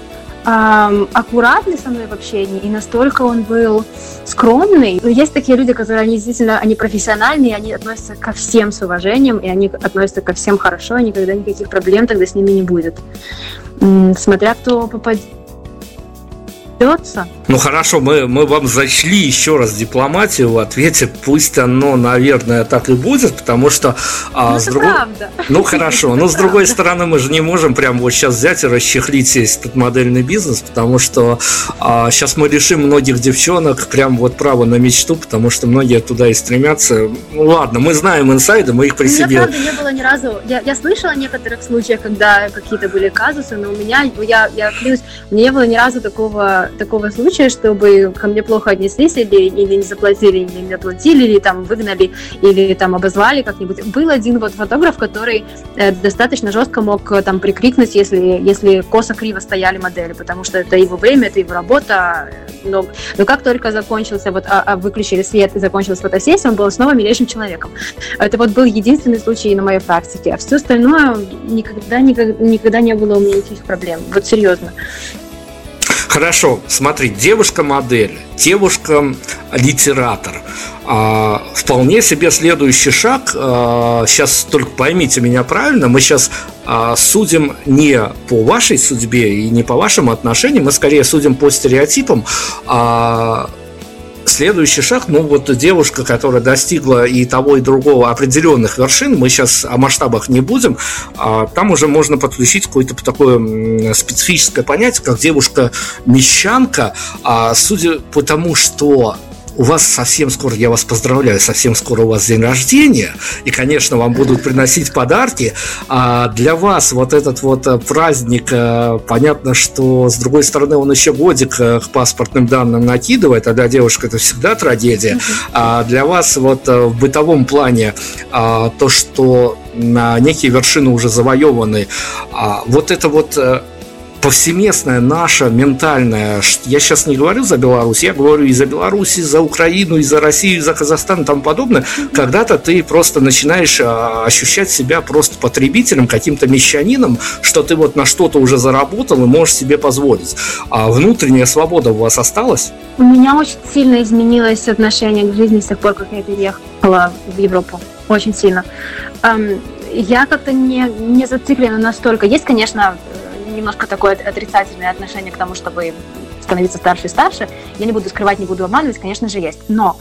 эм, аккуратный со мной в общении, и настолько он был скромный. Но есть такие люди, которые они действительно они профессиональные, они относятся ко всем с уважением, и они относятся ко всем хорошо, и никогда никаких проблем тогда с ними не будет. Смотря кто попадет придется. Ну хорошо, мы, мы вам зачли еще раз дипломатию в ответе, пусть оно, наверное, так и будет, потому что... А, ну, с друг... правда. Ну хорошо, но (laughs) с другой стороны мы же не можем прямо вот сейчас взять и расчехлить весь этот модельный бизнес, потому что а, сейчас мы лишим многих девчонок прям вот право на мечту, потому что многие туда и стремятся. Ну ладно, мы знаем инсайды, мы их при себе... У меня, правда, не было ни разу... Я, я слышала о некоторых случаях, когда какие-то были казусы, но у меня, я, я клянусь, не было ни разу такого такого случая, чтобы ко мне плохо отнеслись или, или не заплатили, или не оплатили, или там выгнали, или там обозвали как-нибудь. Был один вот фотограф, который э, достаточно жестко мог э, там прикрикнуть, если, если косо-криво стояли модели, потому что это его время, это его работа. Но, но как только закончился, вот а, а выключили свет и закончилась фотосессия, он был снова милейшим человеком. Это вот был единственный случай на моей практике, а все остальное никогда, никогда, никогда не было у меня никаких проблем. Вот серьезно. Хорошо, смотри, девушка-модель, девушка-литератор. А, вполне себе следующий шаг. А, сейчас только поймите меня правильно, мы сейчас а, судим не по вашей судьбе и не по вашим отношениям, мы скорее судим по стереотипам. А, Следующий шаг, ну вот девушка, которая достигла и того, и другого определенных вершин, мы сейчас о масштабах не будем, а там уже можно подключить какое-то такое специфическое понятие, как девушка-мещанка, а судя по тому, что у вас совсем скоро, я вас поздравляю, совсем скоро у вас день рождения, и, конечно, вам будут приносить подарки. А для вас вот этот вот э, праздник, э, понятно, что, с другой стороны, он еще годик э, к паспортным данным накидывает, а для девушек это всегда трагедия. А для вас вот в бытовом плане а, то, что на некие вершины уже завоеваны, а вот это вот повсеместная наша ментальная, я сейчас не говорю за Беларусь, я говорю и за Беларусь, и за Украину, и за Россию, и за Казахстан и тому подобное, когда-то ты просто начинаешь а, ощущать себя просто потребителем, каким-то мещанином, что ты вот на что-то уже заработал и можешь себе позволить. А внутренняя свобода у вас осталась? У меня очень сильно изменилось отношение к жизни с тех пор, как я переехала в Европу. Очень сильно. Я как-то не, не зациклена настолько. Есть, конечно, немножко такое отрицательное отношение к тому, чтобы становиться старше и старше. Я не буду скрывать, не буду обманывать, конечно же, есть. Но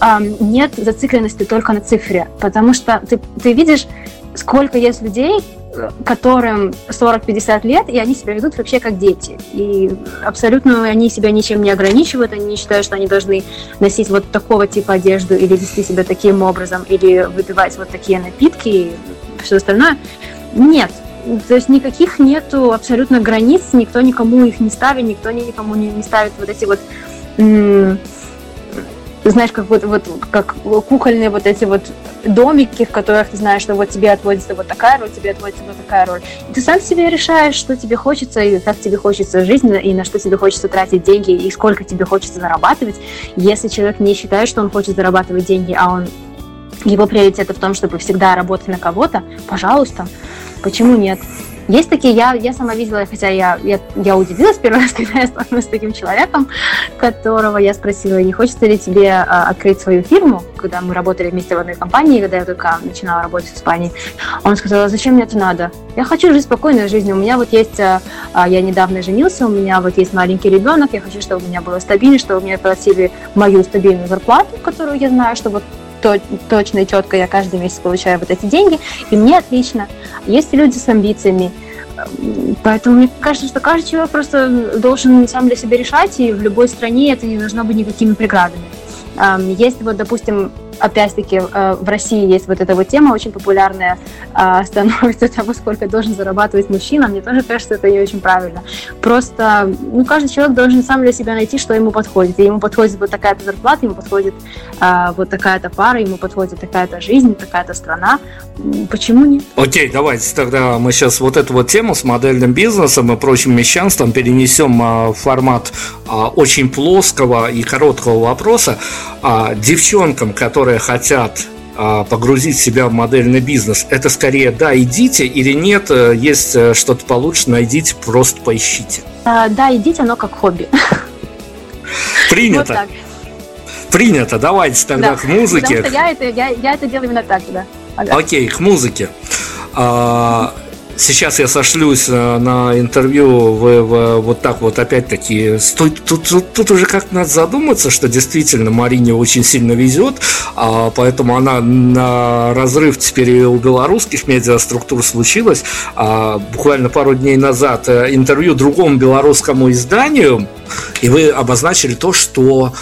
эм, нет зацикленности только на цифре, потому что ты, ты видишь, сколько есть людей, которым 40-50 лет, и они себя ведут вообще как дети. И абсолютно они себя ничем не ограничивают, они не считают, что они должны носить вот такого типа одежду или вести себя таким образом, или выпивать вот такие напитки и все остальное. Нет, то есть никаких нету абсолютно границ, никто никому их не ставит, никто никому не, не ставит вот эти вот знаешь, как вот, вот как кукольные вот эти вот домики, в которых ты знаешь, что вот тебе отводится вот такая роль, тебе отводится вот такая роль. И ты сам себе решаешь, что тебе хочется, и как тебе хочется жить, и на что тебе хочется тратить деньги, и сколько тебе хочется зарабатывать. Если человек не считает, что он хочет зарабатывать деньги, а он его приоритеты в том, чтобы всегда работать на кого-то, пожалуйста, почему нет? Есть такие, я, я сама видела, хотя я, я, я удивилась первый (laughs) раз, когда я столкнулась с таким человеком, которого я спросила, не хочется ли тебе а, открыть свою фирму, когда мы работали вместе в одной компании, когда я только начинала работать в Испании. Он сказал, «А зачем мне это надо? Я хочу жить спокойной жизнью. У меня вот есть, а, а, я недавно женился, у меня вот есть маленький ребенок, я хочу, чтобы у меня было стабильно, чтобы мне платили мою стабильную зарплату, которую я знаю, что вот точно и четко я каждый месяц получаю вот эти деньги, и мне отлично. Есть люди с амбициями, Поэтому мне кажется, что каждый человек просто должен сам для себя решать, и в любой стране это не должно быть никакими преградами. Если вот, допустим, опять-таки э, в России есть вот эта вот тема очень популярная, а, (laughs) становится того, сколько должен зарабатывать мужчина, мне тоже кажется, это не очень правильно. Просто, ну, каждый человек должен сам для себя найти, что ему подходит. И ему подходит вот такая-то зарплата, ему подходит а, вот такая-то пара, ему подходит такая-то жизнь, такая-то страна. Почему нет? Окей, давайте тогда мы сейчас вот эту вот тему с модельным бизнесом и прочим мещанством перенесем а, в формат очень плоского и короткого вопроса. Девчонкам, которые которые хотят а, погрузить себя в модельный бизнес, это скорее да, идите или нет, э, есть э, что-то получше, найдите, просто поищите. А, да, идите, но как хобби. (laughs) Принято. Вот Принято. Давайте тогда да. к музыке. Потому что я это, я, я это делаю именно так, да. Ага. Окей, к музыке. А, сейчас я сошлюсь э, на интервью в, в, вот так вот опять-таки. Тут, тут, тут, уже как-то надо задуматься, что действительно Марине очень сильно везет, а, поэтому она на разрыв теперь у белорусских медиаструктур случилось. А, буквально пару дней назад э, интервью другому белорусскому изданию, и вы обозначили то, что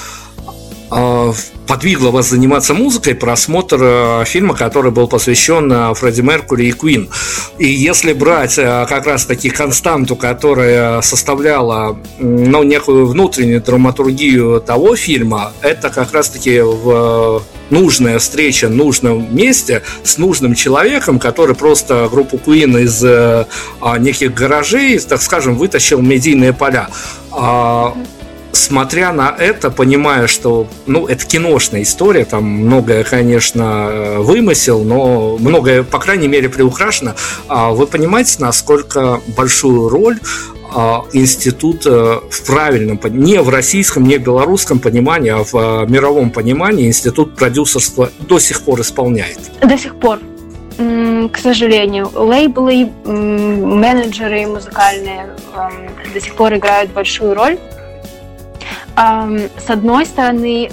подвигло вас заниматься музыкой просмотр э, фильма, который был посвящен э, Фредди Меркури и Куин. И если брать э, как раз таки константу, которая составляла ну, некую внутреннюю драматургию того фильма, это как раз таки в нужная встреча в нужном месте с нужным человеком, который просто группу Queen из а, неких гаражей, так скажем, вытащил медийные поля. А, смотря на это, понимая, что, ну, это киношная история, там многое, конечно, вымысел, но многое, по крайней мере, приукрашено. А вы понимаете, насколько большую роль а, институт э, в правильном, не в российском, не в белорусском понимании, а в э, мировом понимании институт продюсерства до сих пор исполняет? До сих пор к сожалению, лейблы, менеджеры музыкальные до сих пор играют большую роль с одной стороны,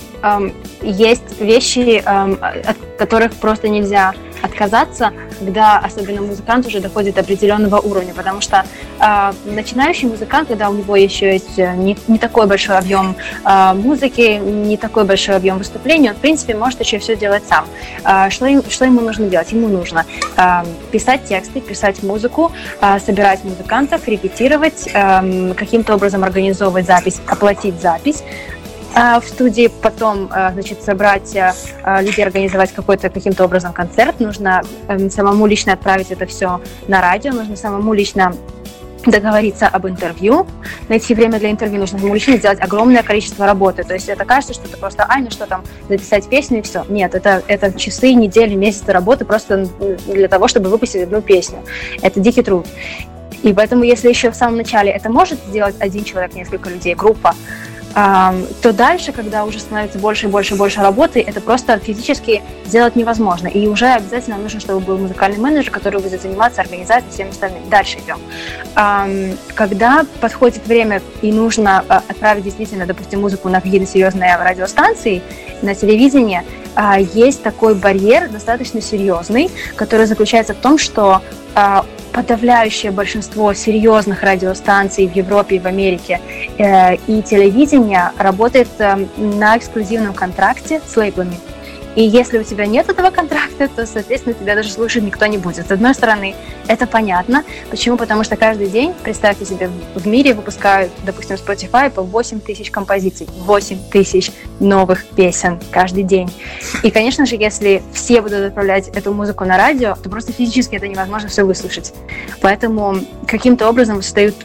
есть вещи, от которых просто нельзя отказаться, когда особенно музыкант уже доходит до определенного уровня, потому что э, начинающий музыкант, когда у него еще есть э, не, не такой большой объем э, музыки, не такой большой объем выступлений, он, в принципе, может еще все делать сам. Э, что, им, что ему нужно делать? Ему нужно э, писать тексты, писать музыку, э, собирать музыкантов, репетировать, э, каким-то образом организовывать запись, оплатить запись, а, в студии, потом, а, значит, собрать а, людей, организовать какой-то каким-то образом концерт. Нужно эм, самому лично отправить это все на радио, нужно самому лично договориться об интервью, найти время для интервью, нужно самому лично сделать огромное количество работы. То есть это кажется, что это просто, ай, ну что там, записать песню и все. Нет, это, это часы, недели, месяцы работы просто для того, чтобы выпустить одну песню. Это дикий труд. И поэтому, если еще в самом начале это может сделать один человек, несколько людей, группа, то дальше, когда уже становится больше и больше и больше работы, это просто физически сделать невозможно. И уже обязательно нужно, чтобы был музыкальный менеджер, который будет заниматься организацией всем остальным. Дальше идем. Когда подходит время и нужно а, отправить действительно, допустим, музыку на какие-то серьезные радиостанции, на телевидение, а, есть такой барьер достаточно серьезный, который заключается в том, что а, подавляющее большинство серьезных радиостанций в Европе и в Америке э, и телевидения работает э, на эксклюзивном контракте с лейблами. И если у тебя нет этого контракта, то, соответственно, тебя даже слушать никто не будет. С одной стороны, это понятно. Почему? Потому что каждый день, представьте себе, в мире выпускают, допустим, Spotify по 8 тысяч композиций, 8 тысяч новых песен каждый день. И, конечно же, если все будут отправлять эту музыку на радио, то просто физически это невозможно все выслушать. Поэтому каким-то образом создают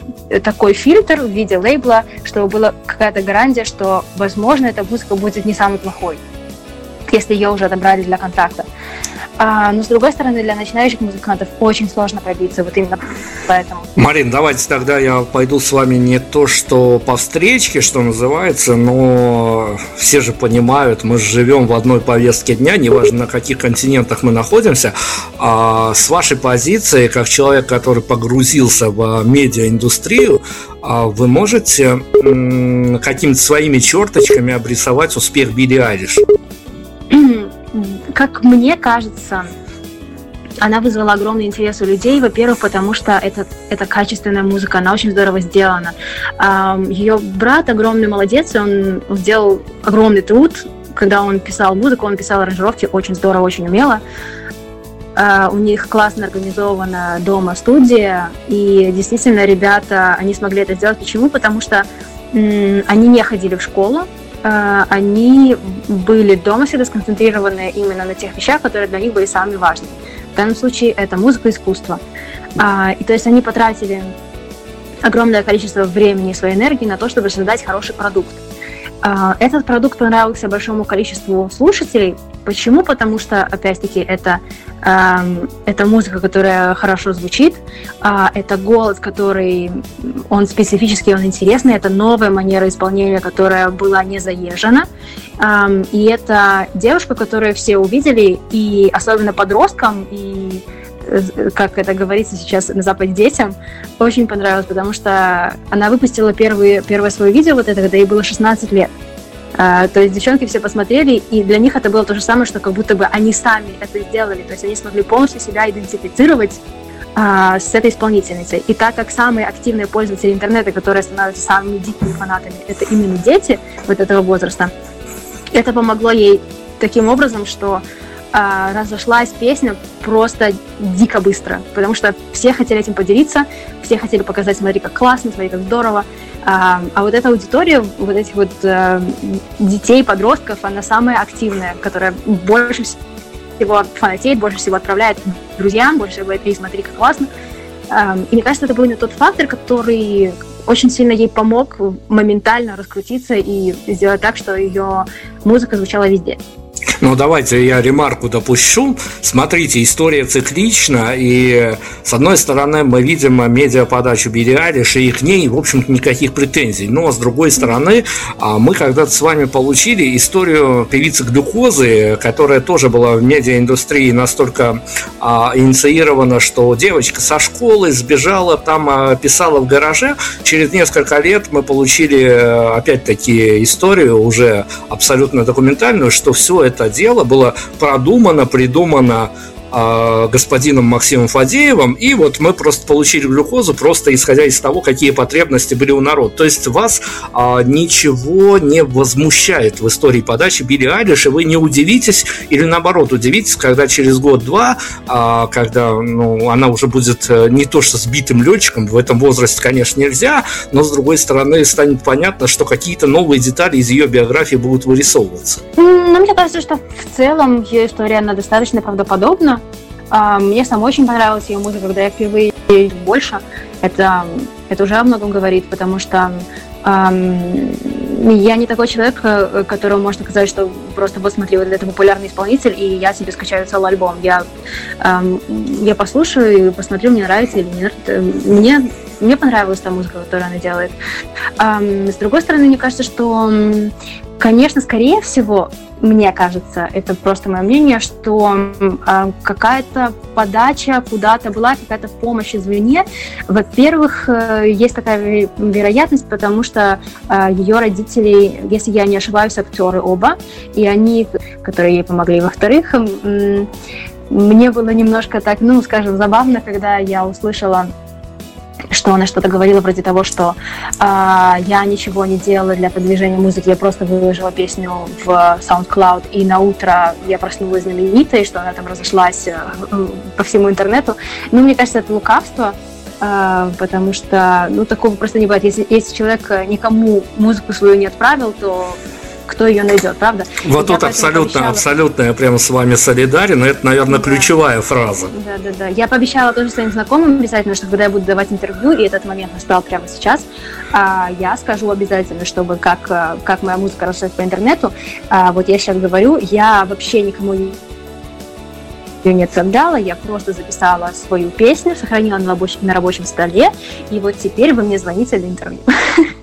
такой фильтр в виде лейбла, чтобы была какая-то гарантия, что, возможно, эта музыка будет не самой плохой если ее уже отобрали для контракта. А, но с другой стороны, для начинающих музыкантов очень сложно пробиться, вот именно поэтому. Марин, давайте тогда я пойду с вами не то, что по встречке, что называется, но все же понимают, мы живем в одной повестке дня, неважно на каких континентах мы находимся, а с вашей позиции, как человек, который погрузился в медиаиндустрию, а вы можете какими-то своими черточками обрисовать успех Билли Айлиш? Как мне кажется, она вызвала огромный интерес у людей, во-первых, потому что это, это качественная музыка, она очень здорово сделана. Ее брат огромный молодец, он сделал огромный труд, когда он писал музыку, он писал аранжировки очень здорово, очень умело. Uh, у них классно организована дома студия, и действительно ребята, они смогли это сделать. Почему? Потому что они не ходили в школу, они были дома всегда сконцентрированы именно на тех вещах, которые для них были самыми важными. В данном случае это музыка и искусство. Uh, и то есть они потратили огромное количество времени и своей энергии на то, чтобы создать хороший продукт. Этот продукт понравился большому количеству слушателей. Почему? Потому что, опять-таки, это это музыка, которая хорошо звучит, а, это голос, который он специфический, он интересный, это новая манера исполнения, которая была не заезжена, и это девушка, которую все увидели, и особенно подросткам, и э, как это говорится сейчас на Западе детям, очень понравилось, потому что она выпустила первые, первое свое видео, вот это, когда ей было 16 лет. А, то есть девчонки все посмотрели, и для них это было то же самое, что как будто бы они сами это сделали. То есть они смогли полностью себя идентифицировать а, с этой исполнительницей. И так как самые активные пользователи интернета, которые становятся самыми дикими фанатами, это именно дети вот этого возраста, это помогло ей таким образом, что а, разошлась песня просто дико быстро, потому что все хотели этим поделиться, все хотели показать, смотри, как классно, смотри, как здорово. А, а вот эта аудитория, вот этих вот а, детей, подростков, она самая активная, которая больше всего фанатеет, больше всего отправляет друзьям, больше всего говорит, смотри, как классно. А, и мне кажется, это был именно тот фактор, который очень сильно ей помог моментально раскрутиться и сделать так, что ее музыка звучала везде. Ну, давайте я ремарку допущу. Смотрите, история циклична, и с одной стороны мы видим медиаподачу Билли Айлиш, и к ней, в общем-то, никаких претензий. Но, с другой стороны, а, мы когда-то с вами получили историю певицы глюкозы, которая тоже была в медиаиндустрии настолько а, инициирована, что девочка со школы сбежала, там а, писала в гараже. Через несколько лет мы получили, опять-таки, историю уже абсолютно документальную, что все это дело было продумано, придумано господином Максимом Фадеевым, и вот мы просто получили глюкозу, просто исходя из того, какие потребности были у народа. То есть вас э, ничего не возмущает в истории подачи Билли Айлиш, и вы не удивитесь, или наоборот удивитесь, когда через год-два, э, когда ну, она уже будет э, не то что сбитым летчиком, в этом возрасте, конечно, нельзя, но с другой стороны станет понятно, что какие-то новые детали из ее биографии будут вырисовываться. Ну, мне кажется, что в целом ее история, она достаточно правдоподобна. А, мне самой очень понравилась ее музыка, когда я впервые ее больше. Это, это уже о многом говорит, потому что я не такой человек, э, которому можно сказать, что просто вот смотри, вот это популярный исполнитель, и я себе скачаю целый альбом. Я, я послушаю и посмотрю, мне нравится или нет. Мне, мне понравилась та музыка, которую она делает. С другой стороны, мне кажется, что, конечно, скорее всего, мне кажется, это просто мое мнение, что э, какая-то подача куда-то была, какая-то помощь извне. Во-первых, э, есть такая вероятность, потому что э, ее родители, если я не ошибаюсь, актеры оба, и они, которые ей помогли. Во-вторых, э, мне было немножко так, ну, скажем, забавно, когда я услышала что она что-то говорила вроде того, что э, я ничего не делала для продвижения музыки, я просто выложила песню в SoundCloud, и на утро я проснулась знаменитой, что она там разошлась э, по всему интернету. Ну, мне кажется, это лукавство, э, потому что, ну, такого просто не бывает. Если, если человек никому музыку свою не отправил, то кто ее найдет, правда? Вот тут абсолютно, абсолютно я прямо с вами солидарен, но это, наверное, да. ключевая фраза. Да, да, да. Я пообещала тоже своим знакомым обязательно, что когда я буду давать интервью, и этот момент настал прямо сейчас, а, я скажу обязательно, чтобы как, а, как моя музыка росла по интернету. А, вот я сейчас говорю, я вообще никому не ее не отправляла, я просто записала свою песню, сохранила на рабочем, на рабочем столе, и вот теперь вы мне звоните для интервью. (laughs)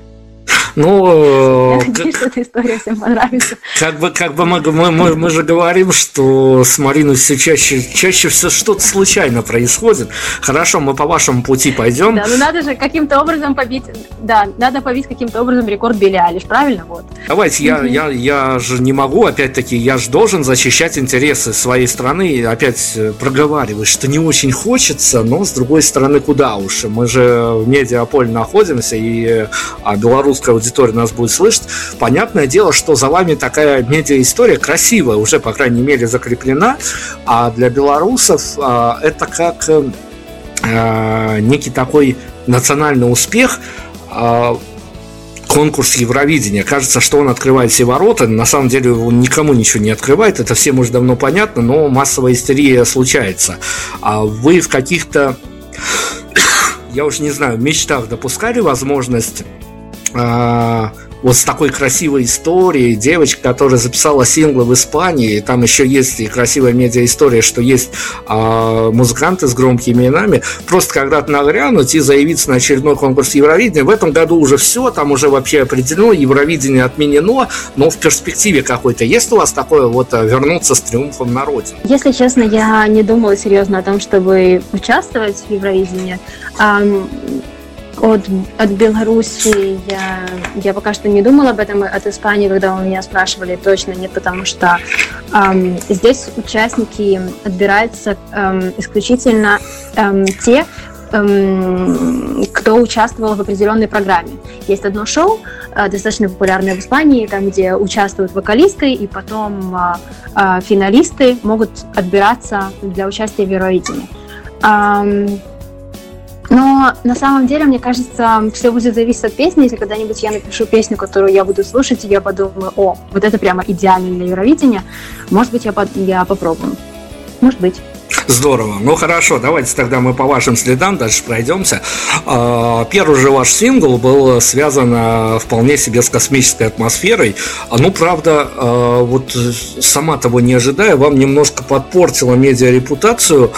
Ну, Я надеюсь, что эта история всем понравится. Как бы, как бы мы, мы, мы, мы же говорим, что с Мариной все чаще, чаще все что-то случайно происходит. Хорошо, мы по вашему пути пойдем. Да, ну надо же каким-то образом побить, да, надо побить каким-то образом рекорд Билли Алиш, правильно? Вот. Давайте, я, я, я же не могу, опять-таки, я же должен защищать интересы своей страны, и опять э, проговариваю, что не очень хочется, но с другой стороны, куда уж. Мы же в медиаполе находимся, и а, белорусская аудитория нас будет слышать. Понятное дело, что за вами такая медиа-история красивая, уже, по крайней мере, закреплена, а для белорусов а, это как а, некий такой национальный успех, а, конкурс Евровидения. Кажется, что он открывает все ворота. На самом деле он никому ничего не открывает. Это всем уже давно понятно, но массовая истерия случается. А вы в каких-то, (coughs) я уж не знаю, мечтах допускали возможность вот с такой красивой историей, девочка, которая записала синглы в Испании, там еще есть и красивая медиа-история, что есть э, музыканты с громкими именами, просто когда-то нагрянуть и заявиться на очередной конкурс Евровидения. В этом году уже все, там уже вообще определено, Евровидение отменено, но в перспективе какой-то есть у вас такое вот э, вернуться с триумфом на родину? Если честно, я не думала серьезно о том, чтобы участвовать в Евровидении. От, от Беларуси я, я пока что не думала об этом. От Испании, когда у меня спрашивали, точно нет, потому что эм, здесь участники отбираются эм, исключительно эм, те, эм, кто участвовал в определенной программе. Есть одно шоу, э, достаточно популярное в Испании, там, где участвуют вокалисты, и потом э, э, финалисты могут отбираться для участия в Евровидении. Эм, но на самом деле, мне кажется, все будет зависеть от песни. Если когда-нибудь я напишу песню, которую я буду слушать, и я подумаю, о, вот это прямо идеально для Евровидения, может быть, я, под... я попробую. Может быть. Здорово. Ну хорошо, давайте тогда мы по вашим следам дальше пройдемся. А, первый же ваш сингл был связан а, вполне себе с космической атмосферой. А, ну, правда, вот сама того не ожидая, вам немножко подпортила медиа-репутацию.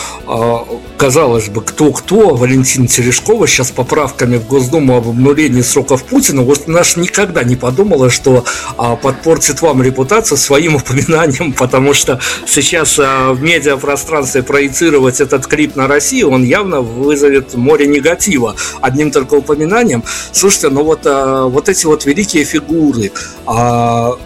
Казалось бы, кто-кто, Валентина Терешкова сейчас поправками в Госдуму об обнулении сроков Путина, вот наш никогда не подумала, что подпортит вам репутацию своим (laughs) упоминанием, потому что сейчас в медиапространстве проецировать этот клип на Россию, он явно вызовет море негатива одним только упоминанием. Слушайте, ну вот, а, вот эти вот великие фигуры, а, а,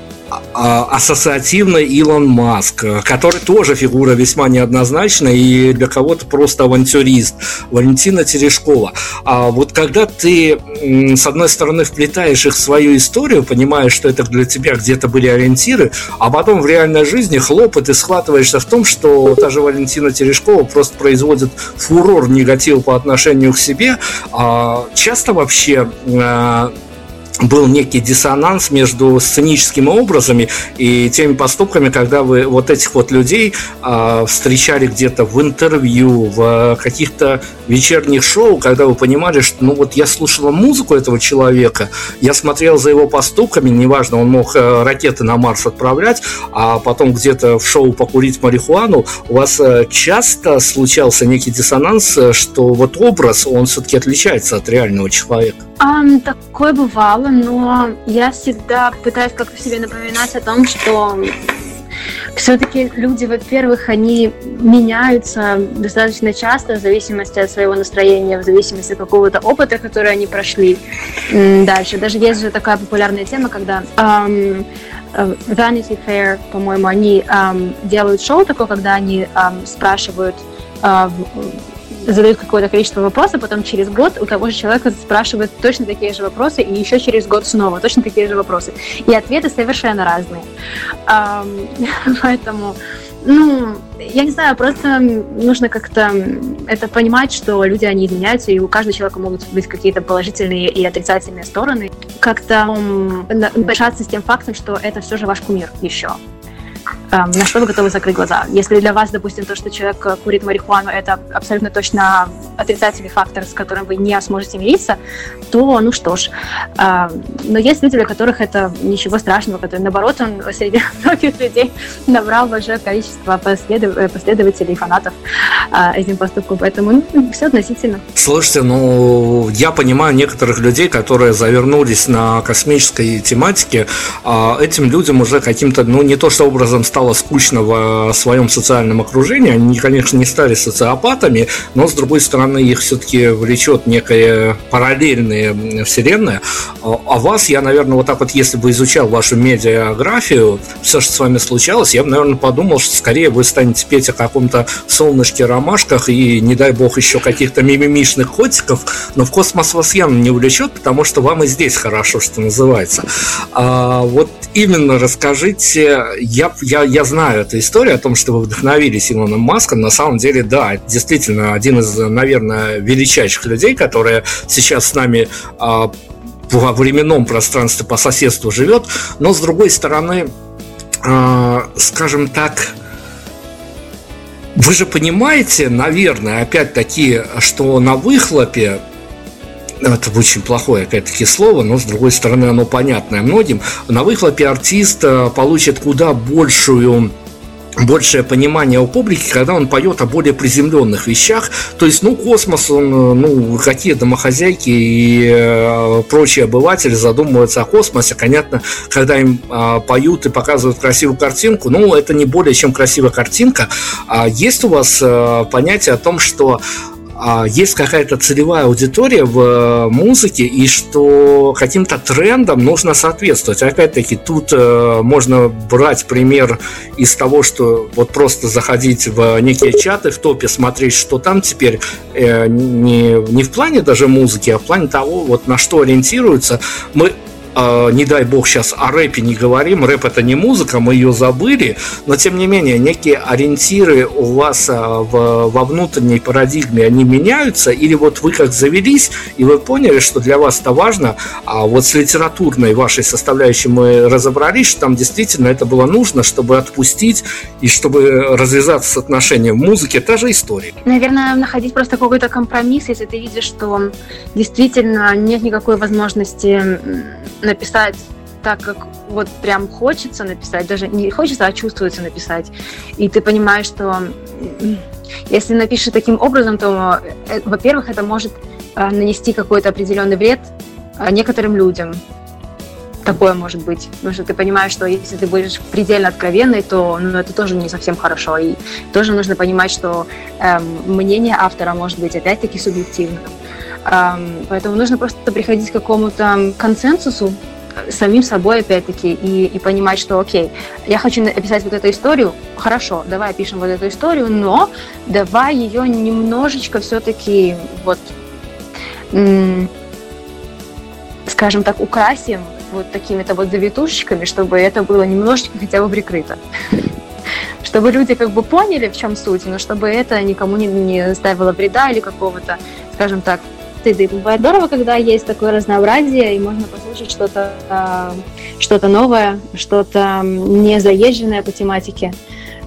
ассоциативно Илон Маск, который тоже фигура весьма неоднозначная и для кого-то просто авантюрист, Валентина Терешкова. А вот когда ты, с одной стороны, вплетаешь их в свою историю, понимаешь, что это для тебя где-то были ориентиры, а потом в реальной жизни хлоп, и ты схватываешься в том, что та же Валентина Терешкова просто производит фурор негатива по отношению к себе. А часто вообще был некий диссонанс между сценическими образами и теми поступками, когда вы вот этих вот людей э, встречали где-то в интервью, в каких-то вечерних шоу, когда вы понимали, что ну вот я слушала музыку этого человека, я смотрел за его поступками, неважно, он мог э, ракеты на Марс отправлять, а потом где-то в шоу покурить марихуану, у вас э, часто случался некий диссонанс, э, что вот образ, он все-таки отличается от реального человека? Um, такое бывало, но я всегда пытаюсь как-то себе напоминать о том, что все-таки люди, во-первых, они меняются достаточно часто в зависимости от своего настроения, в зависимости от какого-то опыта, который они прошли дальше. Даже есть же такая популярная тема, когда um, Vanity Fair, по-моему, они um, делают шоу такое, когда они um, спрашивают uh, задают какое-то количество вопросов, потом через год у того же человека спрашивают точно такие же вопросы, и еще через год снова точно такие же вопросы. И ответы совершенно разные. (laughs) Поэтому, ну, я не знаю, просто нужно как-то это понимать, что люди, они изменяются, и у каждого человека могут быть какие-то положительные и отрицательные стороны. Как-то решаться с тем фактом, что это все же ваш кумир еще. На что вы готовы закрыть глаза. Если для вас, допустим, то, что человек курит марихуану, это абсолютно точно отрицательный фактор, с которым вы не сможете мириться, то, ну что ж. Но есть люди, для которых это ничего страшного, которые, наоборот, он среди (laughs) многих людей набрал большое количество последов... последователей, фанатов этим поступком, поэтому ну, все относительно. Слушайте, ну, я понимаю некоторых людей, которые завернулись на космической тематике, а этим людям уже каким-то, ну, не то что образом стало скучно в своем социальном окружении, они, конечно, не стали социопатами, но, с другой стороны, их все-таки влечет некая параллельная вселенная. А, а вас я, наверное, вот так вот, если бы изучал вашу медиаграфию, все, что с вами случалось, я бы, наверное, подумал, что скорее вы станете петь о каком-то солнышке, ромашках и, не дай бог, еще каких-то мимимишных котиков, но в космос вас явно не увлечет, потому что вам и здесь хорошо, что называется. А, вот именно расскажите, я, я, я знаю эту историю о том, что вы вдохновились Илоном Маском, на самом деле, да, действительно, один из, наверное, величайших людей, которые сейчас с нами а, во временном пространстве по соседству живет, но с другой стороны, а, скажем так, вы же понимаете, наверное, опять-таки, что на выхлопе это очень плохое, опять-таки, слово, но, с другой стороны, оно понятное многим. На выхлопе артист получит куда большую большее понимание у публики, когда он поет о более приземленных вещах. То есть, ну, космос, он, ну, какие домохозяйки и э, прочие обыватели задумываются о космосе. Понятно, когда им э, поют и показывают красивую картинку, ну, это не более чем красивая картинка. А есть у вас э, понятие о том, что есть какая-то целевая аудитория в э, музыке, и что каким-то трендам нужно соответствовать. Опять-таки, тут э, можно брать пример из того, что вот просто заходить в некие чаты в топе, смотреть, что там теперь э, не, не в плане даже музыки, а в плане того, вот на что ориентируются. Мы э, не дай бог сейчас о рэпе не говорим, рэп это не музыка, мы ее забыли, но тем не менее некие ориентиры у вас э, в, во внутренней парадигме, они меняются, или вот вы как завелись, и вы поняли, что для вас это важно, а вот с литературной вашей составляющей мы разобрались, что там действительно это было нужно, чтобы отпустить и чтобы развязаться с отношением в музыке, та же история. Наверное, находить просто какой-то компромисс, если ты видишь, что действительно нет никакой возможности написать так, как вот прям хочется написать, даже не хочется, а чувствуется написать. И ты понимаешь, что если напишешь таким образом, то, э, во-первых, это может э, нанести какой-то определенный вред э, некоторым людям. Такое может быть. Потому что ты понимаешь, что если ты будешь предельно откровенной, то ну, это тоже не совсем хорошо. И тоже нужно понимать, что эм, мнение автора может быть опять-таки субъективным. Поэтому нужно просто приходить к какому-то консенсусу самим собой, опять-таки, и, и понимать, что, окей, я хочу написать вот эту историю, хорошо, давай опишем вот эту историю, но давай ее немножечко все-таки вот, скажем так, украсим вот такими-то вот завитушечками, чтобы это было немножечко хотя бы прикрыто. (laughs) Чтобы люди как бы поняли, в чем суть, но чтобы это никому не, не ставило вреда или какого-то, скажем так, стыды. Бывает здорово, когда есть такое разнообразие, и можно послушать что-то а, что новое, что-то не заезженное по тематике.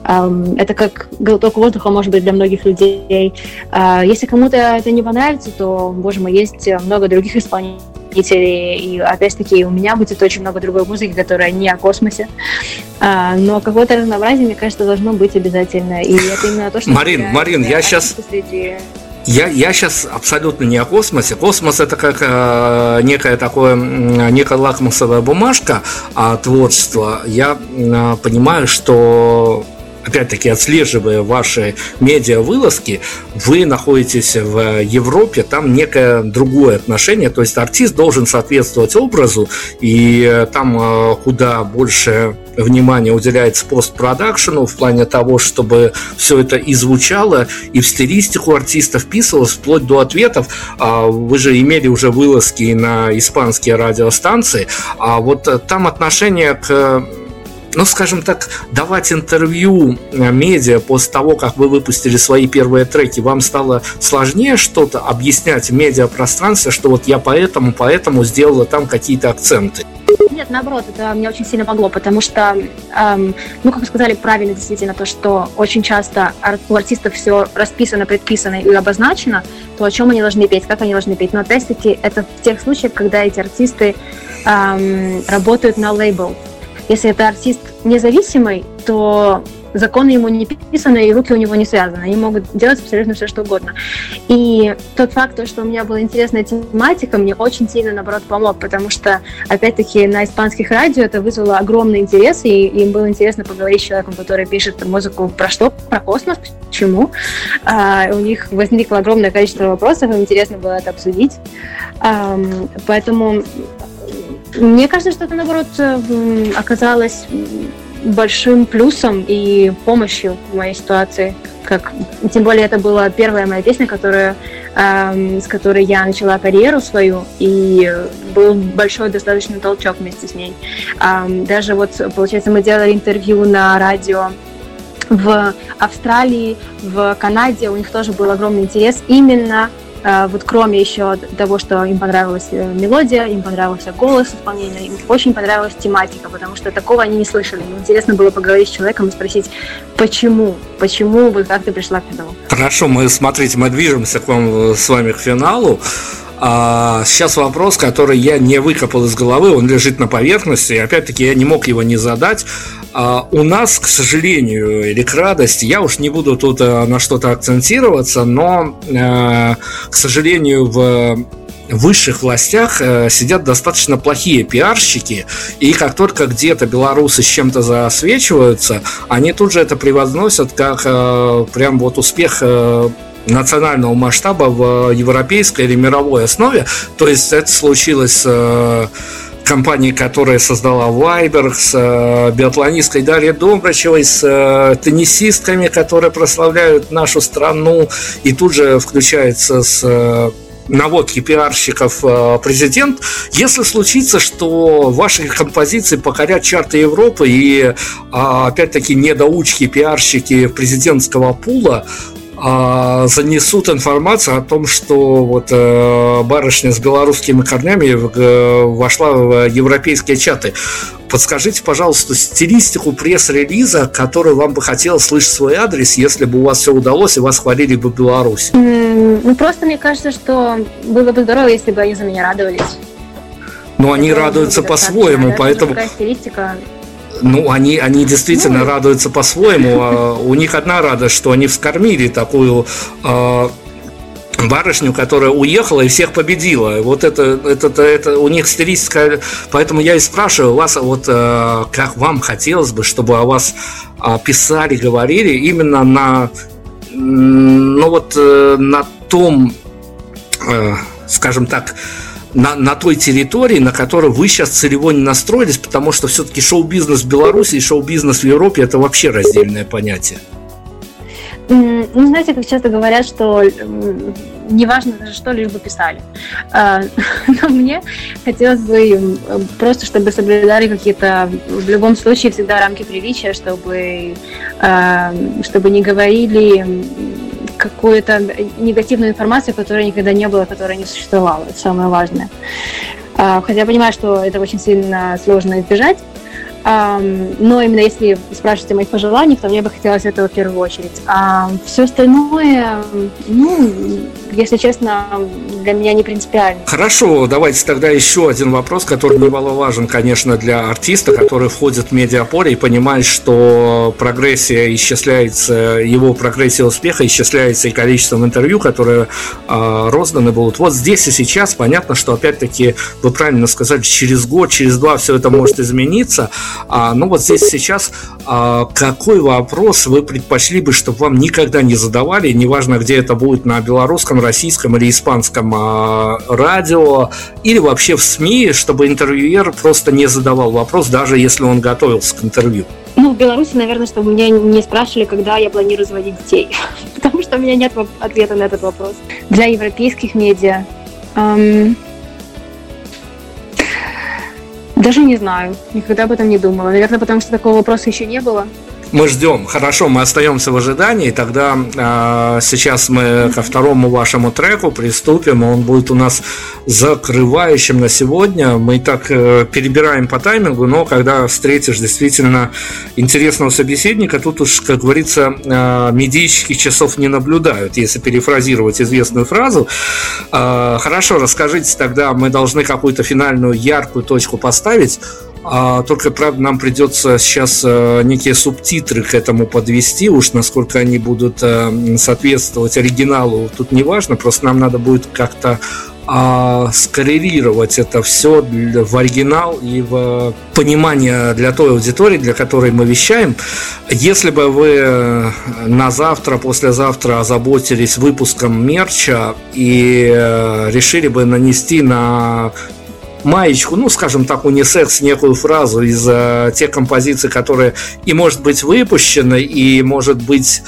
Это как глоток воздуха, может быть, для многих людей. А, если кому-то это не понравится, то, боже мой, есть много других исполнителей. И опять-таки у меня будет очень много другой музыки, которая не о космосе. А, но какое-то разнообразие, мне кажется, должно быть обязательно. И это именно то, что... Марин, Марин, я сейчас... Среди я, я сейчас абсолютно не о космосе. Космос это как э, некая такое, некая лакмусовая бумажка а творчества. Я э, понимаю, что опять-таки отслеживая ваши медиа-вылазки, вы находитесь в Европе, там некое другое отношение, то есть артист должен соответствовать образу, и там э, куда больше внимания уделяется постпродакшену в плане того, чтобы все это и звучало, и в стилистику артиста вписывалось, вплоть до ответов. А вы же имели уже вылазки на испанские радиостанции, а вот там отношение к ну, скажем так, давать интервью э, медиа после того, как вы выпустили свои первые треки, вам стало сложнее что-то объяснять в медиапространстве, что вот я поэтому, поэтому сделала там какие-то акценты? Нет, наоборот, это мне очень сильно помогло, потому что, эм, ну, как вы сказали правильно, действительно, то, что очень часто у артистов все расписано, предписано и обозначено, то о чем они должны петь, как они должны петь. Но опять-таки это в тех случаях, когда эти артисты эм, работают на лейбл. Если это артист независимый, то законы ему не писаны, и руки у него не связаны. Они могут делать абсолютно все, что угодно. И тот факт, что у меня была интересная тематика, мне очень сильно, наоборот, помог, потому что, опять-таки, на испанских радио это вызвало огромный интерес, и им было интересно поговорить с человеком, который пишет музыку про что? Про космос? Почему? А, у них возникло огромное количество вопросов, им интересно было это обсудить. А, поэтому мне кажется, что это, наоборот, оказалось большим плюсом и помощью в моей ситуации. Как, тем более это была первая моя песня, которая, эм, с которой я начала карьеру свою, и был большой достаточно толчок вместе с ней. Эм, даже вот, получается, мы делали интервью на радио в Австралии, в Канаде, у них тоже был огромный интерес именно вот кроме еще того, что им понравилась э, мелодия, им понравился голос исполнения, им очень понравилась тематика, потому что такого они не слышали. Им интересно было поговорить с человеком и спросить, почему, почему вы как ты пришла к этому. Хорошо, мы, смотрите, мы движемся к вам э, с вами к финалу. А сейчас вопрос, который я не выкопал из головы, он лежит на поверхности, и опять-таки я не мог его не задать. А у нас, к сожалению, или к радости, я уж не буду тут э, на что-то акцентироваться, но, э, к сожалению, в высших властях э, сидят достаточно плохие пиарщики, и как только где-то белорусы с чем-то засвечиваются, они тут же это превозносят как прям вот успех национального масштаба в европейской или мировой основе. То есть это случилось с э, компанией, которая создала Вайбер, с э, биатлонисткой Дарьей Добрачевой, с э, теннисистками, которые прославляют нашу страну, и тут же включается с наводки пиарщиков президент. Если случится, что ваши композиции покорят чарты Европы и опять-таки недоучки пиарщики президентского пула а, занесут информацию о том, что вот э, барышня с белорусскими корнями э, вошла в европейские чаты. Подскажите, пожалуйста, стилистику пресс-релиза, который вам бы хотелось слышать свой адрес, если бы у вас все удалось и вас хвалили бы в Беларуси. Mm, ну, просто мне кажется, что было бы здорово, если бы они за меня радовались. Но они радуются по-своему, поэтому... Такая стилистика ну, они, они действительно ну, радуются по-своему. А у них одна радость, что они вскормили такую э, барышню, которая уехала и всех победила. Вот это, это, это у них стилистика. Поэтому я и спрашиваю вас, вот э, как вам хотелось бы, чтобы о вас э, писали, говорили именно на, ну вот э, на том, э, скажем так, на, на той территории, на которой вы сейчас целево не настроились, потому что все-таки шоу-бизнес в Беларуси и шоу-бизнес в Европе это вообще раздельное понятие. Ну, знаете, как часто говорят, что неважно даже что, лишь бы писали. А, (laughs) но мне хотелось бы просто, чтобы соблюдали какие-то, в любом случае, всегда рамки приличия, чтобы, а, чтобы не говорили какую-то негативную информацию, которой никогда не было, которая не существовала. Это самое важное. А, хотя я понимаю, что это очень сильно сложно избежать, но именно если спрашиваете о моих пожеланиях, то мне бы хотелось этого в первую очередь. А все остальное, ну, если честно, для меня не принципиально. Хорошо, давайте тогда еще один вопрос, который немаловажен, конечно, для артиста, который входит в медиаполе и понимает, что прогрессия исчисляется, его прогрессия успеха исчисляется и количеством интервью, которые э, розданы будут. Вот здесь и сейчас понятно, что опять-таки, вы правильно сказали, через год, через два все это может измениться. А, ну вот здесь сейчас а, какой вопрос вы предпочли бы, чтобы вам никогда не задавали, неважно, где это будет на белорусском, российском или испанском а, радио, или вообще в СМИ, чтобы интервьюер просто не задавал вопрос, даже если он готовился к интервью? Ну, в Беларуси, наверное, чтобы меня не спрашивали, когда я планирую заводить детей, (laughs) потому что у меня нет ответа на этот вопрос. Для европейских медиа Даже не знаю, никогда об этом не думала. Наверное, потому что такого вопроса еще не было. Мы ждем. Хорошо, мы остаемся в ожидании. Тогда э, сейчас мы ко второму вашему треку приступим. Он будет у нас закрывающим на сегодня. Мы и так э, перебираем по таймингу, но когда встретишь действительно интересного собеседника, тут уж, как говорится, э, медийщики часов не наблюдают, если перефразировать известную фразу. Э, хорошо, расскажите тогда, мы должны какую-то финальную яркую точку поставить. А, только, правда, нам придется сейчас э, некие субтитры к этому подвести, уж насколько они будут э, соответствовать оригиналу, тут не важно, просто нам надо будет как-то а, скоррелировать это все в оригинал и в понимание для той аудитории, для которой мы вещаем. Если бы вы э, на завтра, послезавтра озаботились выпуском мерча и решили бы нанести на маечку, ну, скажем так, унисекс, некую фразу из э, тех композиций, которые и может быть выпущены, и может быть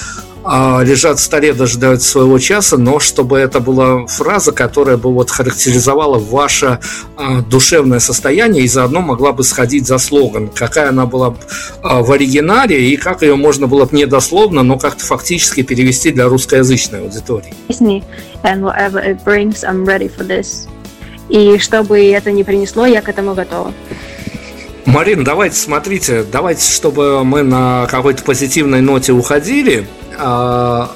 э, лежат в столе, дожидаются своего часа, но чтобы это была фраза, которая бы вот характеризовала ваше э, душевное состояние и заодно могла бы сходить за слоган, какая она была э, в оригинале и как ее можно было бы не дословно, но как-то фактически перевести для русскоязычной аудитории. And whatever it brings, I'm ready for this. И чтобы это не принесло, я к этому готова. Марин, давайте, смотрите, давайте, чтобы мы на какой-то позитивной ноте уходили. А,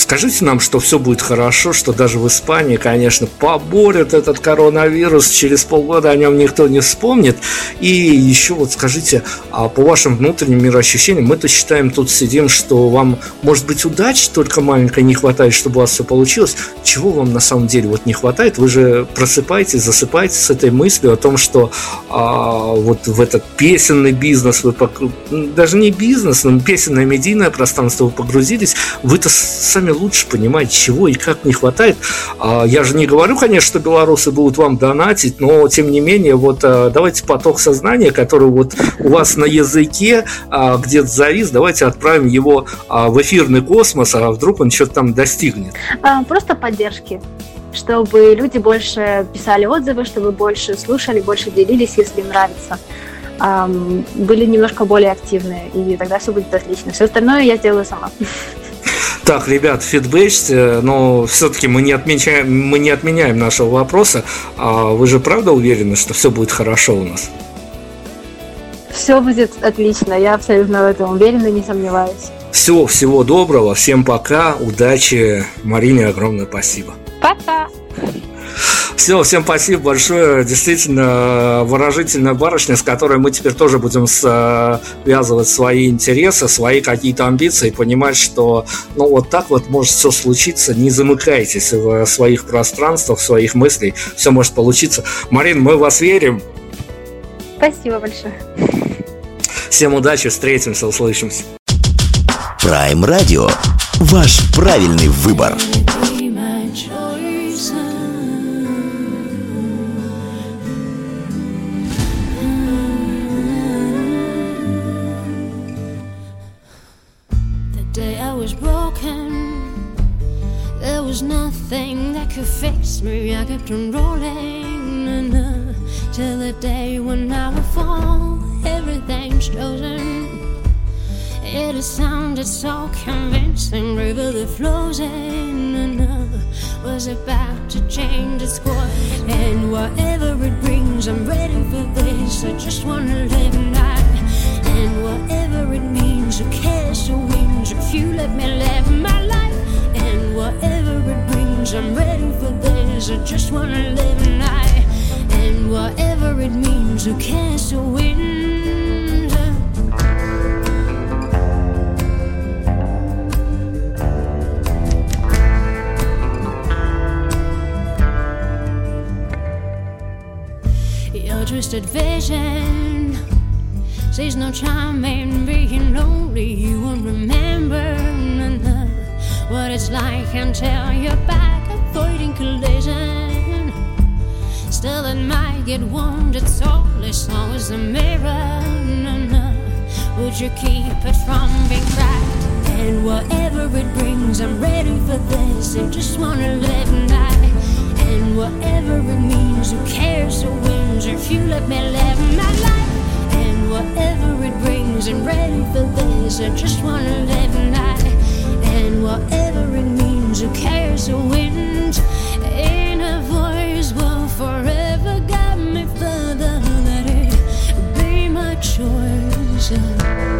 Скажите нам, что все будет хорошо, что даже в Испании, конечно, поборят этот коронавирус, через полгода о нем никто не вспомнит. И еще вот скажите, а по вашим внутренним мироощущениям, мы-то считаем, тут сидим, что вам, может быть, удачи только маленькой не хватает, чтобы у вас все получилось. Чего вам на самом деле вот не хватает? Вы же просыпаетесь, засыпаетесь с этой мыслью о том, что а, вот в этот песенный бизнес вы пок... даже не бизнес, но песенное медийное пространство вы погрузились, вы-то сами сами лучше понимаете, чего и как не хватает. А, я же не говорю, конечно, что белорусы будут вам донатить, но тем не менее, вот а, давайте поток сознания, который вот у вас на языке а, где-то завис, давайте отправим его в эфирный космос, а вдруг он что-то там достигнет. Просто поддержки чтобы люди больше писали отзывы, чтобы больше слушали, больше делились, если им нравится. были немножко более активны, и тогда все будет отлично. Все остальное я сделаю сама. Так, ребят, фидбэчьте, но все-таки мы не отмечаем, мы не отменяем нашего вопроса. А вы же правда уверены, что все будет хорошо у нас? Все будет отлично, я абсолютно в этом уверена, не сомневаюсь. Всего, всего доброго, всем пока, удачи, Марине огромное спасибо. Пока. Все, всем спасибо большое. Действительно, выражительная барышня, с которой мы теперь тоже будем связывать свои интересы, свои какие-то амбиции, понимать, что ну вот так вот может все случиться. Не замыкайтесь в своих пространствах, в своих мыслях. Все может получиться. Марин, мы вас верим. Спасибо большое. Всем удачи, встретимся, услышимся. Prime Radio. Ваш правильный выбор. Me, I kept on rolling uh, till the day when I would fall. Everything's chosen. It sounded so convincing. River that flows in and uh, was about to change its course. And whatever it brings, I'm ready for this. I just wanna live night. And whatever it means, who cares who wins if you let me live my life? And whatever it brings, I'm ready. For this. I just wanna live a night. And whatever it means, who cares who wins? Your twisted vision sees no charm in being lonely. You won't remember what it's like until you're back collision. Still, it might get wounded. It's all as long as a mirror. Would you keep it from being cracked? And whatever it brings, I'm ready for this. I just wanna live and die. And whatever it means, who cares who wins if you let me live my life? And whatever it brings, I'm ready for this. I just wanna live and die. And whatever it means who cares a wind in a voice will forever guide me further. Let it be my choice.